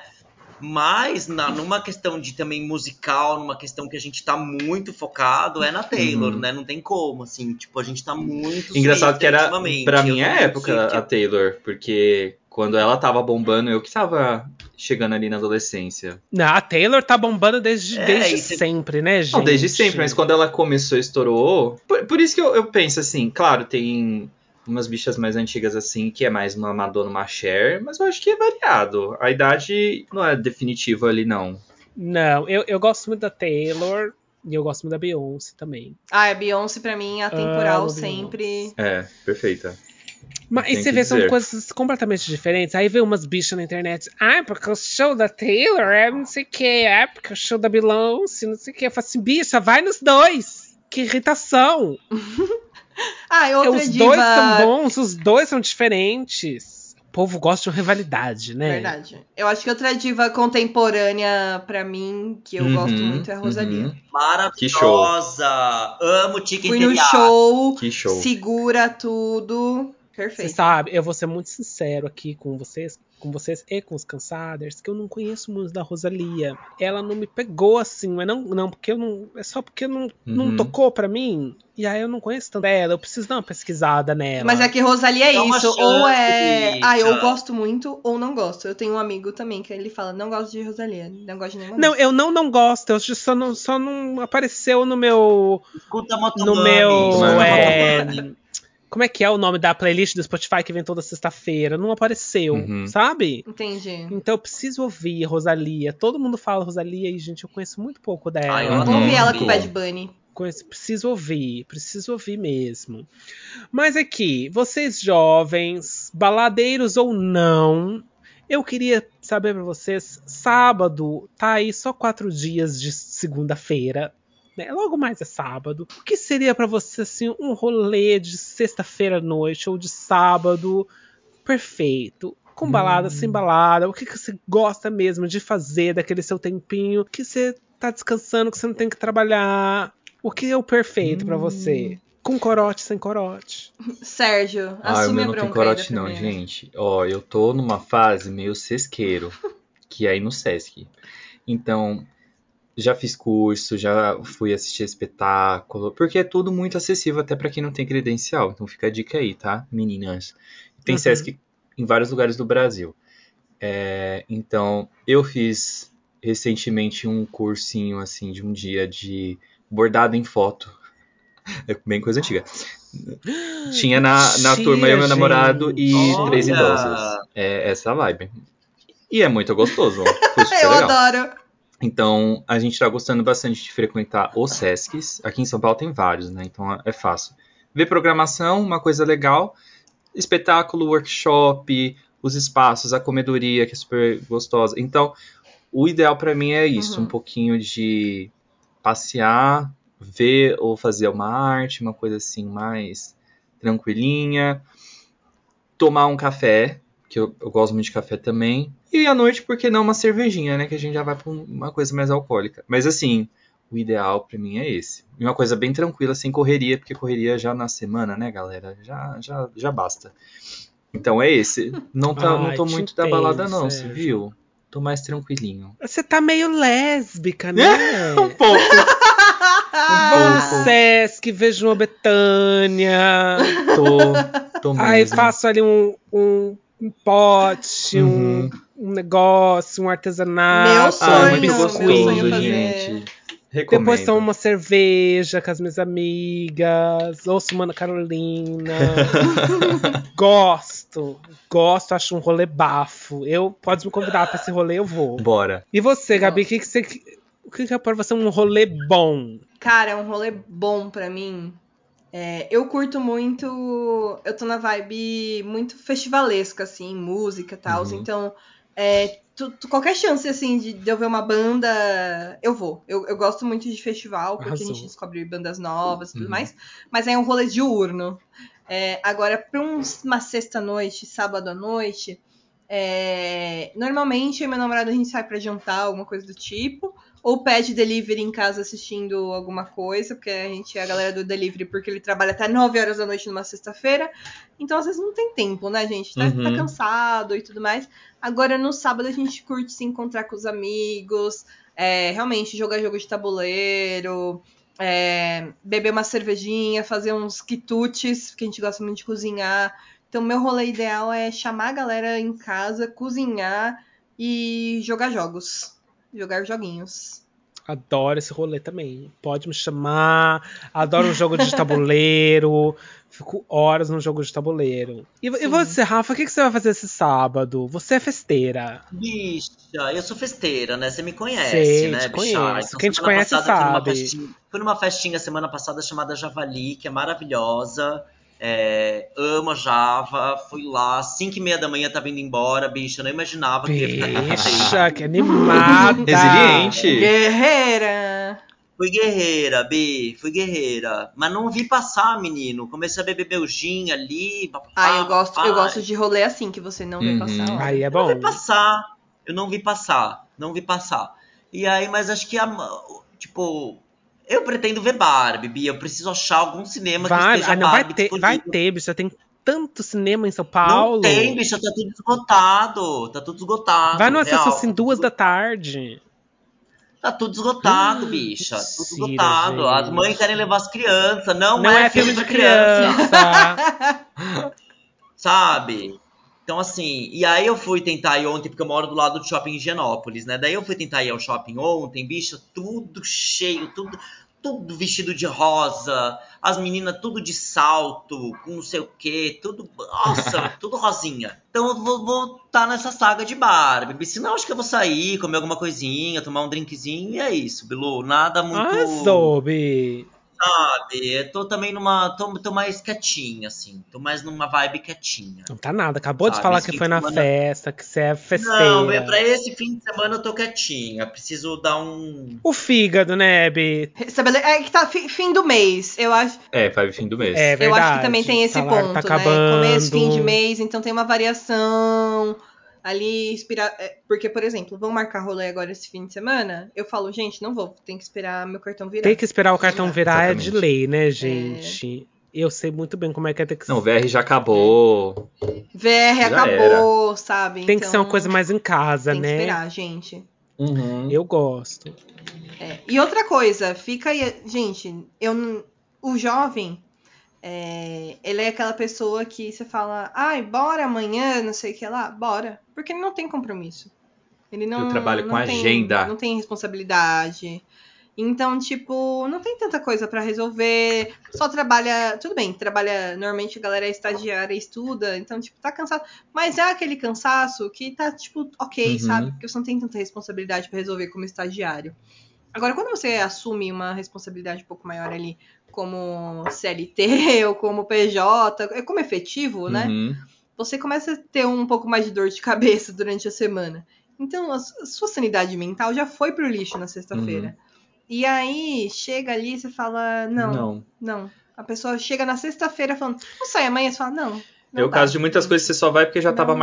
Mas na- numa questão de também musical, numa questão que a gente tá muito focado, é na Taylor, Uhum. né? Não tem como, assim, tipo, a gente tá muito Engraçado que era, pra minha época, a Taylor, porque quando ela tava bombando, eu que tava chegando ali na adolescência. Não, a Taylor tá bombando desde, É, desde sempre, né, gente? Não, desde sempre, mas quando ela começou, estourou. Por, por isso que eu, eu penso assim, claro, tem umas bichas mais antigas assim, que é mais uma Madonna, uma Cher, mas eu acho que é variado. A idade não é definitiva ali, não. Não, eu, eu gosto muito da Taylor e eu gosto muito da Beyoncé também. Ah, a Beyoncé, pra mim, atemporal Amo sempre. É, perfeita. Mas Tem e você vê, são dizer. coisas completamente diferentes. Aí vê umas bichas na internet. Ah, porque o show da Taylor é não sei o que. É porque o show da Beyoncé, não sei o que. Eu falo assim, bicha, vai nos dois. Que irritação. [LAUGHS] Ah, É, outra os diva. dois são bons, os dois são diferentes. O povo gosta de uma rivalidade, né? Verdade. Eu acho que outra diva contemporânea, pra mim, que eu Uhum, gosto muito, é a Rosalia. uhum. Maravilhosa! Amo Chicken Fui no show, Que show. segura tudo. Você Perfeito. sabe, eu vou ser muito sincero aqui com vocês, com vocês e com os cansaders, que eu não conheço muito da Rosalia. Ela não me pegou assim, mas não, não porque eu não, é só porque não, não Uhum. tocou pra mim. E aí eu não conheço tanto dela, eu preciso dar uma pesquisada nela. Mas é que Rosalia é Dá isso. chance, ou é. Ah, eu gosto muito ou não gosto. Eu tenho um amigo também que ele fala: não gosto de Rosalia, não gosto de nenhuma. Não, música. eu não não gosto, eu só não, só não apareceu no meu Escuta no meu é, como é que é o nome da playlist do Spotify que vem toda sexta-feira? Não apareceu, Uhum. sabe? Entendi. Então eu preciso ouvir Rosalia. Todo mundo fala Rosalia e, gente, eu conheço muito pouco dela. Ai, eu Uhum. Ouvi ela com o. Bad Bunny. Conheço- preciso ouvir, preciso ouvir mesmo. Mas aqui, vocês jovens, baladeiros ou não, eu queria saber pra vocês, sábado tá aí só quatro dias de segunda-feira, né? Logo mais é sábado. O que seria pra você assim um rolê de sexta-feira à noite ou de sábado perfeito? Com balada, Hum. sem balada, o que, que você gosta mesmo de fazer daquele seu tempinho que você tá descansando, que você não tem que trabalhar? O que é o perfeito pra você? Com corote, sem corote. Sérgio, Ah, o assume meu a não tem corote aí da não, primeira. gente. Ó, eu tô numa fase meio sesqueiro, que é aí no Sesc. Então, já fiz curso, já fui assistir espetáculo, porque é tudo muito acessível até pra quem não tem credencial. Então fica a dica aí, tá, meninas? Tem Uhum. Sesc em vários lugares do Brasil. É, então, eu fiz recentemente um cursinho assim de um dia de bordado em foto. É bem coisa antiga. Tinha na, na Tia, turma eu, meu namorado e gente. três Olha! idosas. É essa vibe. E é muito gostoso. [LAUGHS] Eu legal. adoro. Então, a gente tá gostando bastante de frequentar os Sescs. Aqui em São Paulo tem vários, né? Então é fácil. Ver programação, uma coisa legal. Espetáculo, workshop, os espaços, a comedoria, que é super gostosa. Então, o ideal pra mim é isso: Uhum. um pouquinho de passear, ver ou fazer uma arte, uma coisa assim mais tranquilinha. Tomar um café, que eu, eu gosto muito de café também. E à noite, por que não uma cervejinha, né? Que a gente já vai pra um- uma coisa mais alcoólica. Mas assim, o ideal pra mim é esse. E uma coisa bem tranquila, sem correria, porque correria já na semana, né, galera? Já, já, já basta. Então é esse. Não, tá, não Ai, tô te muito da entendo, balada, não, você viu? Tô mais tranquilinho. Você tá meio lésbica, né? [LAUGHS] Um pouco. Vou [LAUGHS] Um pouco. Sesc, vejo uma Betânia. Tô, tô Aí mesmo. faço ali um, um, um pote, Uhum. um, um negócio, um artesanato. Meu Ah, é sonho, muito meu gostoso, sonho gente. Recomendo. Depois tomo uma cerveja com as minhas amigas, ouço Mana Carolina. [LAUGHS] gosto, gosto, acho um rolê bafo. Eu pode me convidar pra esse rolê, eu vou. Bora. E você, Gabi, o que, que você. O que, que é pra você um rolê bom? Cara, é um rolê bom pra mim. É, eu curto muito. Eu tô na vibe muito festivalesca, assim, música e tal. Uhum. Então, é, tu- tu- qualquer chance, assim, de, de eu ver uma banda, eu vou. Eu, eu gosto muito de festival, porque a gente descobre bandas novas e tudo Uhum. mais. Mas é um rolê diurno. É, agora, pra um- uma sexta-noite, sábado à noite, é, normalmente eu e meu namorado a gente sai pra jantar, alguma coisa do tipo. Ou pede delivery em casa assistindo alguma coisa, porque a gente é a galera do delivery, porque ele trabalha até 9 horas da noite numa sexta-feira. Então, às vezes, não tem tempo, né, gente? Tá, Uhum. tá cansado e tudo mais. Agora, no sábado, a gente curte se encontrar com os amigos, é, realmente jogar jogo de tabuleiro, é, beber uma cervejinha, fazer uns quitutes, porque a gente gosta muito de cozinhar. Então, meu rolê ideal é chamar a galera em casa, cozinhar e jogar jogos. Jogar joguinhos. Adoro esse rolê também. Pode me chamar. Adoro um jogo de tabuleiro. [LAUGHS] Fico horas no jogo de tabuleiro. E, e você, Rafa, o que, que você vai fazer esse sábado? Você é festeira. Bicha, eu sou festeira, né? Você me conhece, Sei, né, te bicha? conheço. Quem te conhece passada fui numa sabe. festinha- Fui numa festinha semana passada chamada Javali, que é maravilhosa. É, amo a Java. Fui lá, 5 e meia da manhã tava indo embora, bicha. Eu não imaginava que ia ficar. Bicha, que animada. Resiliente. Guerreira! Fui guerreira, Bi, fui guerreira. Mas não vi passar, menino. Comecei a beber meu gin ali. papapá, Ah, eu gosto, eu papá. gosto de rolê assim, que você não vê Uhum. passar. ó. Aí é Eu não bom. vi passar. Eu não vi passar. Não vi passar. E aí, mas acho que a. Tipo. Eu pretendo ver Barbie, Bia. Eu preciso achar algum cinema que Vai, esteja ah, não, vai Barbie ter, vai ter, bicha. Tem tanto cinema em São Paulo. Não tem, bicha. Tá tudo esgotado. Tá tudo esgotado. Vai no acesso assim duas da tarde. Tá tudo esgotado, bicha. Tudo Mentira, esgotado. gente. As mães querem levar as crianças. Não, Não, é, filme de pra criança. [LAUGHS] sabe? Então, assim, e aí eu fui tentar ir ontem, porque eu moro do lado do shopping Higienópolis, né? Daí eu fui tentar ir ao shopping ontem, bicho, tudo cheio, tudo, tudo vestido de rosa, as meninas tudo de salto, com não sei o quê, tudo, nossa, [LAUGHS] tudo rosinha. Então eu vou voltar nessa saga de Barbie. Senão acho que eu vou sair, comer alguma coisinha, tomar um drinkzinho, e é isso, Bilu. Nada muito Arrasou, Bi. Sabe? Eu tô também numa. Tô, tô mais quietinha, assim. Tô mais numa vibe quietinha. Não tá nada. Acabou de Sabe, falar esse que foi de na semana- festa, que você é Não, festeira. pra esse fim de semana eu tô quietinha. Preciso dar um. O fígado, né, Bi? É que tá fi- fim do mês. Eu acho, É, vai fim do mês. É eu verdade. acho que também tem esse Salário ponto, tá né? acabando. Começo, fim de mês, então tem uma variação. Ali, inspira... é, porque, por exemplo, vamos marcar rolê agora esse fim de semana? Eu falo, gente, não vou, tem que esperar meu cartão virar. Tem que esperar o cartão virar é de Exatamente. lei, né, gente? Eu sei muito bem como é que é ter que Não, o VR já acabou. VR Já acabou, sabe? Tem que ser uma Então, coisa mais em casa, Tem que né? esperar, gente. Uhum. Eu gosto. É, E outra coisa, fica aí. Gente, eu, o jovem, é, ele é aquela pessoa que você fala, ai, bora amanhã, não sei o que lá, bora. Porque ele não tem compromisso. Ele não. Eu trabalho não com tem- agenda. Não tem responsabilidade. Então, tipo, não tem tanta coisa pra resolver. Só trabalha. Tudo bem, trabalha. Normalmente a galera é estagiária e estuda. Então, tipo, tá cansado. Mas é aquele cansaço que tá, tipo, ok, Uhum. sabe? Porque você não tem tanta responsabilidade pra resolver como estagiário. Agora, quando você assume uma responsabilidade um pouco maior ali, como CLT [LAUGHS] ou como PJ, é como efetivo, né? Uhum. Você começa a ter um pouco mais de dor de cabeça durante a semana. Então, a su- a sua sanidade mental já foi pro lixo na sexta-feira. E aí, chega ali e você fala, não, não, Não. A pessoa chega na sexta-feira falando, não sai amanhã, você fala, não. não É o caso de muitas coisas que você só vai porque já tava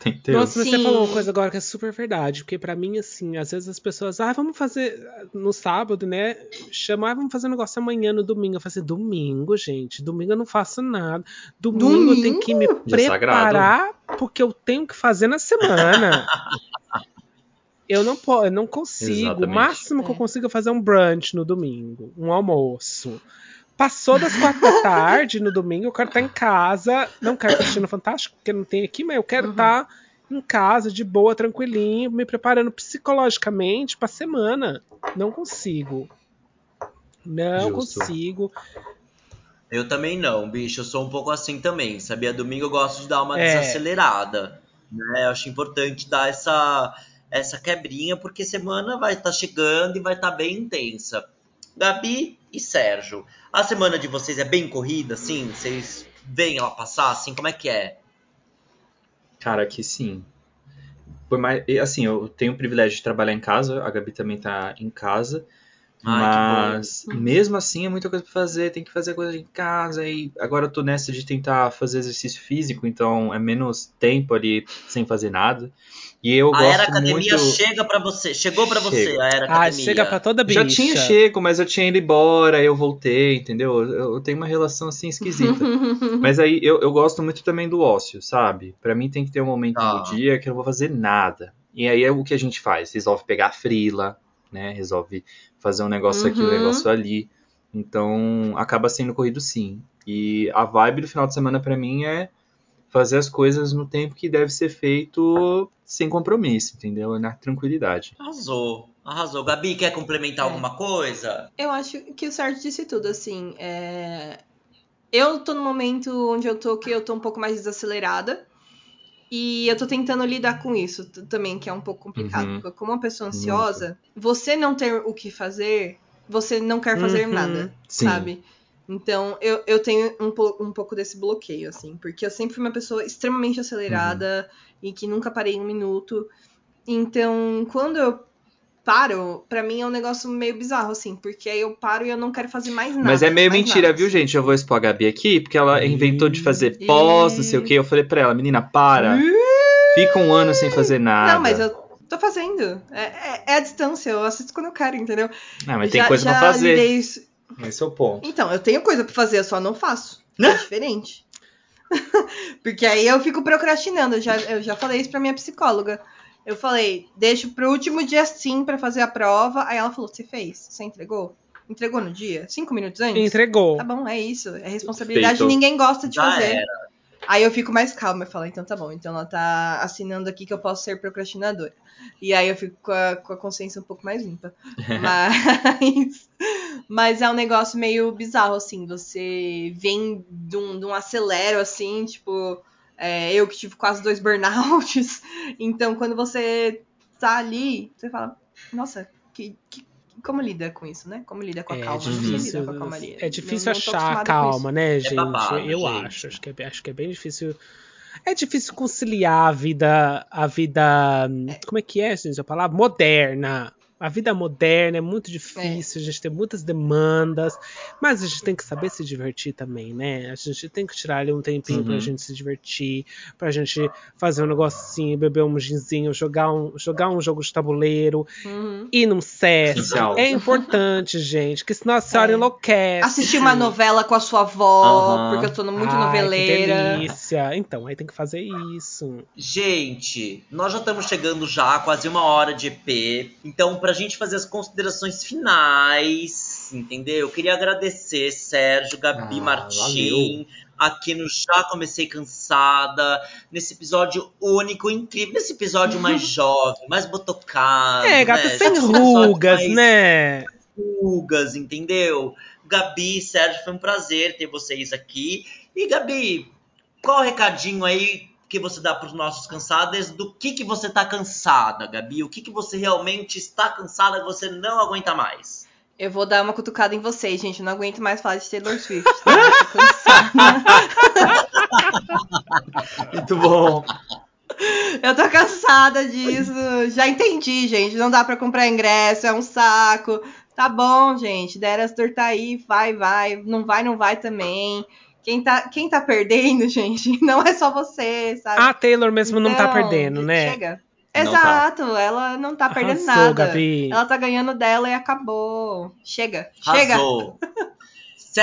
Não. marcado. Entendeu? Nossa, mas você falou uma coisa agora que é super verdade. Porque pra mim, assim, às vezes as pessoas, ah, vamos fazer no sábado, né? Chamar, ah, vamos fazer um negócio amanhã no domingo. Eu falei assim, domingo, gente. Domingo eu não faço nada. Domingo, eu tenho que me preparar porque eu tenho que fazer na semana. [LAUGHS] eu não posso, eu não consigo. Exatamente. O máximo que eu É. consigo é fazer um brunch no domingo, um almoço. Passou das quatro da [LAUGHS] tarde no domingo, eu quero estar em casa. Não quero estar assistindo Fantástico, porque não tem aqui, mas eu quero Uhum. estar em casa, de boa, tranquilinho, me preparando psicologicamente pra semana. Não consigo. Não Justo. consigo. Eu também não, bicho. Eu sou um pouco assim também, sabia? Domingo eu gosto de dar uma É. desacelerada. Né? Eu acho importante dar essa, essa quebrinha, porque semana vai estar chegando e vai estar bem intensa. Gabi e Sérgio, a semana de vocês é bem corrida, assim? Vocês veem ela passar, assim? Como é que é? Cara, aqui sim. Por mais, assim, eu tenho o privilégio de trabalhar em casa, a Gabi também tá em casa. Ai, que mas mesmo assim é muita coisa pra fazer, tem que fazer coisa em casa e agora eu tô nessa de tentar fazer exercício físico, então é menos tempo ali sem fazer nada. E eu a gosto Era Academia muito chega pra você, chegou pra você, a Era Ah, Academia. chega pra toda bicha. Já tinha chego, mas eu tinha ido embora, eu voltei, entendeu? Eu, eu tenho uma relação assim esquisita. [LAUGHS] Mas aí eu, eu gosto muito também do ócio, sabe? Pra mim tem que ter um momento Tá. no dia que eu não vou fazer nada. E aí é o que a gente faz, resolve pegar a frila, né? Resolve fazer um negócio aqui, um Uhum. negócio ali. Então acaba sendo corrido sim. E a vibe do final de semana pra mim é fazer as coisas no tempo que deve ser feito sem compromisso, entendeu? Na tranquilidade. Arrasou, arrasou. Gabi, quer complementar É. alguma coisa? Eu acho que o Sérgio disse tudo, assim. é, Eu tô no momento onde eu tô que eu tô um pouco mais desacelerada. E eu tô tentando lidar com isso também, que é um pouco complicado. Uhum. Porque como uma pessoa ansiosa, você não ter o que fazer, você não quer fazer Uhum. nada, Sim. sabe? Então, eu, eu tenho um, po- um pouco desse bloqueio, assim. Porque eu sempre fui uma pessoa extremamente acelerada e que nunca parei um minuto. Então, quando eu paro, pra mim é um negócio meio bizarro, assim. Porque aí eu paro e eu não quero fazer mais nada. Mas é meio mentira, nada, viu, assim. gente? Eu vou expor a Gabi aqui, porque ela Ih. inventou de fazer pós, não sei o que. Eu falei pra ela, menina, para. Fica um ano sem fazer nada. Não, mas eu tô fazendo. É, é- é a distância, eu assisto quando eu quero, entendeu? Ah, mas tem Já- coisa já pra fazer. lidei isso- Esse é o ponto. Então, eu tenho coisa pra fazer, eu só não faço. É [LAUGHS] diferente. [LAUGHS] Porque aí eu fico procrastinando. Eu já, eu já falei isso pra minha psicóloga. Eu falei, deixo pro último dia sim pra fazer a prova. Aí ela falou: Você fez? Você entregou? Entregou no dia? Cinco minutos antes? Entregou. Tá bom, é isso. É responsabilidade Feito. ninguém gosta de Já fazer. era. Aí eu fico mais calma e falo, então tá bom. Então ela tá assinando aqui que eu posso ser procrastinadora. E aí eu fico com a, com a consciência um pouco mais limpa. [LAUGHS] Mas, mas é um negócio meio bizarro, assim. Você vem de um, de um acelero, assim, tipo. é, eu que tive quase dois burnouts. [LAUGHS] Então, quando você tá ali, você fala, nossa, que, que- como lida com isso, né? Como lida com a É calma? Difícil, com a calmaria. é difícil Não- achar a calma, né, gente? babado, eu gente. acho, acho que, é, acho que é bem difícil. É difícil conciliar a vida, a vida, como é que é, gente, a palavra moderna A vida moderna é muito difícil, a gente tem muitas demandas, mas a gente tem que saber se divertir também, né? A gente tem que tirar ali um tempinho Uhum. pra gente se divertir, pra gente fazer um negocinho, beber um ginzinho, jogar um, jogar um jogo de tabuleiro, Uhum. ir num set. É importante, [LAUGHS] gente, que senão a senhora É. enlouquece. Assistir uma novela com a sua avó, Aham. porque eu tô muito Ai, noveleira. Que delícia. Então, aí tem que fazer isso. Gente, nós já estamos chegando já a quase uma hora de EP. Então, pra gente fazer as considerações finais, entendeu? Eu queria agradecer Sérgio, Gabi Ah, Martim, aqui no Já Comecei Cansada, nesse episódio único, incrível, nesse episódio [LAUGHS] mais jovem, mais botocado. É, gata, né? sem episódio rugas, né? rugas, entendeu? Gabi, Sérgio, foi um prazer ter vocês aqui. E Gabi, qual o recadinho aí que você dá para os nossos cansados? Do que que você tá cansada, Gabi? O que que você realmente está cansada que você não aguenta mais? Eu vou dar uma cutucada em vocês, gente. Eu não aguento mais falar de Taylor Swift. Tá? [LAUGHS] Tô cansada. Muito bom. Eu tô cansada disso. Já entendi, gente. Não dá pra comprar ingresso, é um saco. Tá bom, gente. Derastor tá aí, vai, vai. Não vai, não vai também. Quem tá, quem tá perdendo, [LAUGHS] gente, não é só você, sabe? A Taylor mesmo não tá Então, perdendo, né? Chega. Não tá. Exato, ela não tá perdendo Arrasou, nada. Gabi. Ela tá ganhando dela e acabou. Chega, chega. [LAUGHS]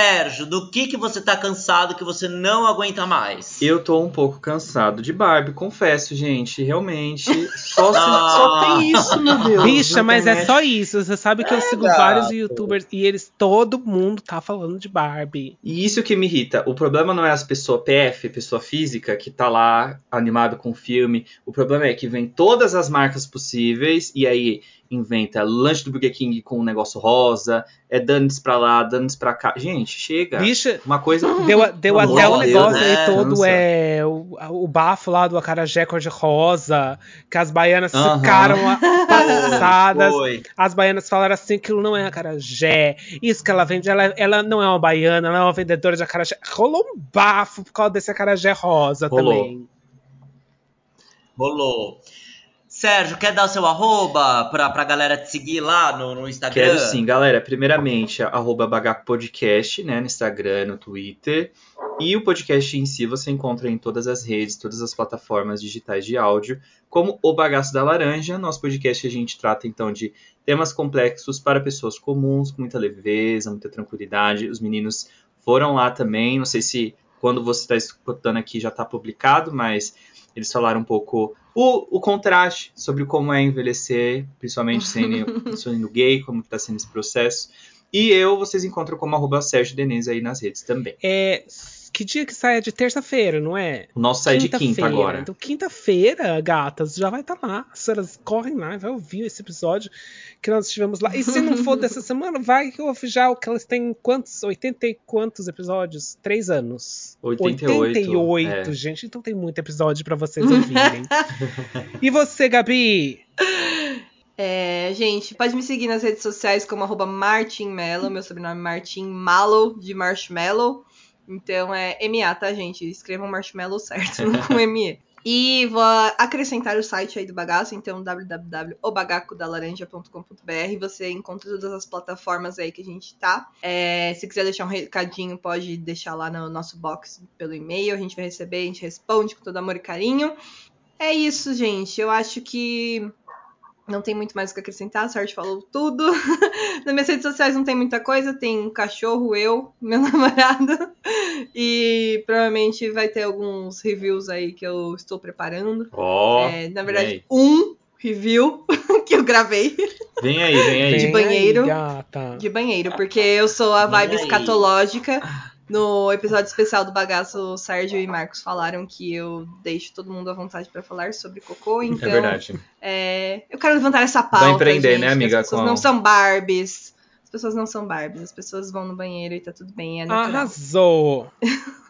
Sérgio, do que que você tá cansado que você não aguenta mais? Eu tô um pouco cansado de Barbie, confesso, gente. Realmente. Só, se- Ah. só tem isso, meu Deus. Bicha, mas é só isso. Você sabe que eu sigo gato. vários youtubers e eles, todo mundo tá falando de Barbie. E isso que me irrita. O problema não é as pessoas PF, pessoa física, que tá lá animado com o filme. O problema é que vem todas as marcas possíveis e aí inventa lanche do Burger King com um negócio rosa, é danes pra lá, danes pra cá. Gente, chega. Bicha, Uma coisa. [LAUGHS] deu, deu até amor um de negócio Deus, aí né? todo, é. O, o bafo lá do acarajé cor-de-rosa, que as baianas Aham. ficaram a- [LAUGHS] passadas. Foi. As baianas falaram assim: aquilo não é acarajé. Isso que ela vende, ela, ela não é uma baiana, ela é uma vendedora de acarajé. Rolou um bafo por causa desse acarajé rosa Rolou. também. Rolou. Sérgio, quer dar o seu arroba pra, pra galera te seguir lá no, no Instagram? Quero sim, galera. Primeiramente, arroba Bagaco Podcast, né? No Instagram, no Twitter. E o podcast em si você encontra em todas as redes, todas as plataformas digitais de áudio, como o Bagaço da Laranja. Nosso podcast a gente trata então de temas complexos para pessoas comuns, com muita leveza, muita tranquilidade. Os meninos foram lá também. Não sei se quando você está escutando aqui já está publicado, mas eles falaram um pouco o, o contraste sobre como é envelhecer, principalmente sendo, [LAUGHS] sendo gay, como está sendo esse processo. E eu, vocês encontram como arroba Sérgio Denise aí nas redes também. É. Que dia que sai? É de terça-feira, não é? O nosso sai de quinta Quinta-feira. agora. Então, quinta-feira, gatas, já vai estar lá. As senhoras correm lá e vai ouvir esse episódio que nós estivemos lá. E se não for [LAUGHS] dessa semana, vai que ouve já o que elas têm quantos? 80 e quantos episódios? Três anos. 88, 88, é. gente. Então tem muito episódio pra vocês ouvirem. [LAUGHS] e você, Gabi? É, gente, pode me seguir nas redes sociais como arroba Martin Mello, meu sobrenome é Martin Mallow, de Marshmallow. Então é MA, tá, gente? Escrevam Marshmallow certo, não com [LAUGHS] ME. E vou acrescentar o site aí do bagaço, então www.obagacodalaranja.com.br. Você encontra todas as plataformas aí que a gente tá. É, se quiser deixar um recadinho, pode deixar lá no nosso box pelo e-mail. A gente vai receber, a gente responde com todo amor e carinho. É isso, gente. Eu acho que não tem muito mais o que acrescentar, a Sorte falou tudo. [LAUGHS] Nas minhas redes sociais não tem muita coisa, tem um cachorro, eu, meu [LAUGHS] namorado. E provavelmente vai ter alguns reviews aí que eu estou preparando. Ó, É, na verdade, um review [LAUGHS] que eu gravei Vem aí, vem aí. De banheiro. Aí, de banheiro, porque eu sou a vibe escatológica. No episódio especial do bagaço, o Sérgio e Marcos falaram que eu deixo todo mundo à vontade pra falar sobre cocô, então É verdade. é, eu quero levantar essa pauta. empreender, gente, né, amiga, As pessoas com- não são Barbies. As pessoas não são Barbies. As pessoas vão no banheiro e tá tudo bem. É natural. Arrasou. [LAUGHS]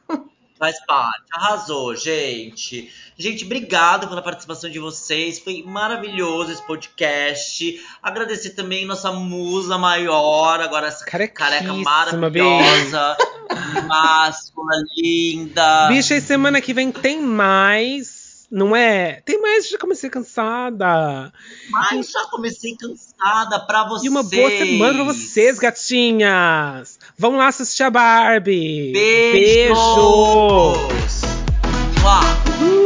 Faz parte, arrasou, gente. Gente, obrigado pela participação de vocês. Foi maravilhoso esse podcast. Agradecer também nossa musa maior, agora essa careca maravilhosa, [LAUGHS] máscula, linda. Bicha, e semana que vem tem mais. Não é? Tem mais, já comecei cansada. Mas já comecei cansada pra vocês. E uma boa semana pra vocês, gatinhas. Vamos lá assistir a Barbie. Beijos. Beijo. Mua.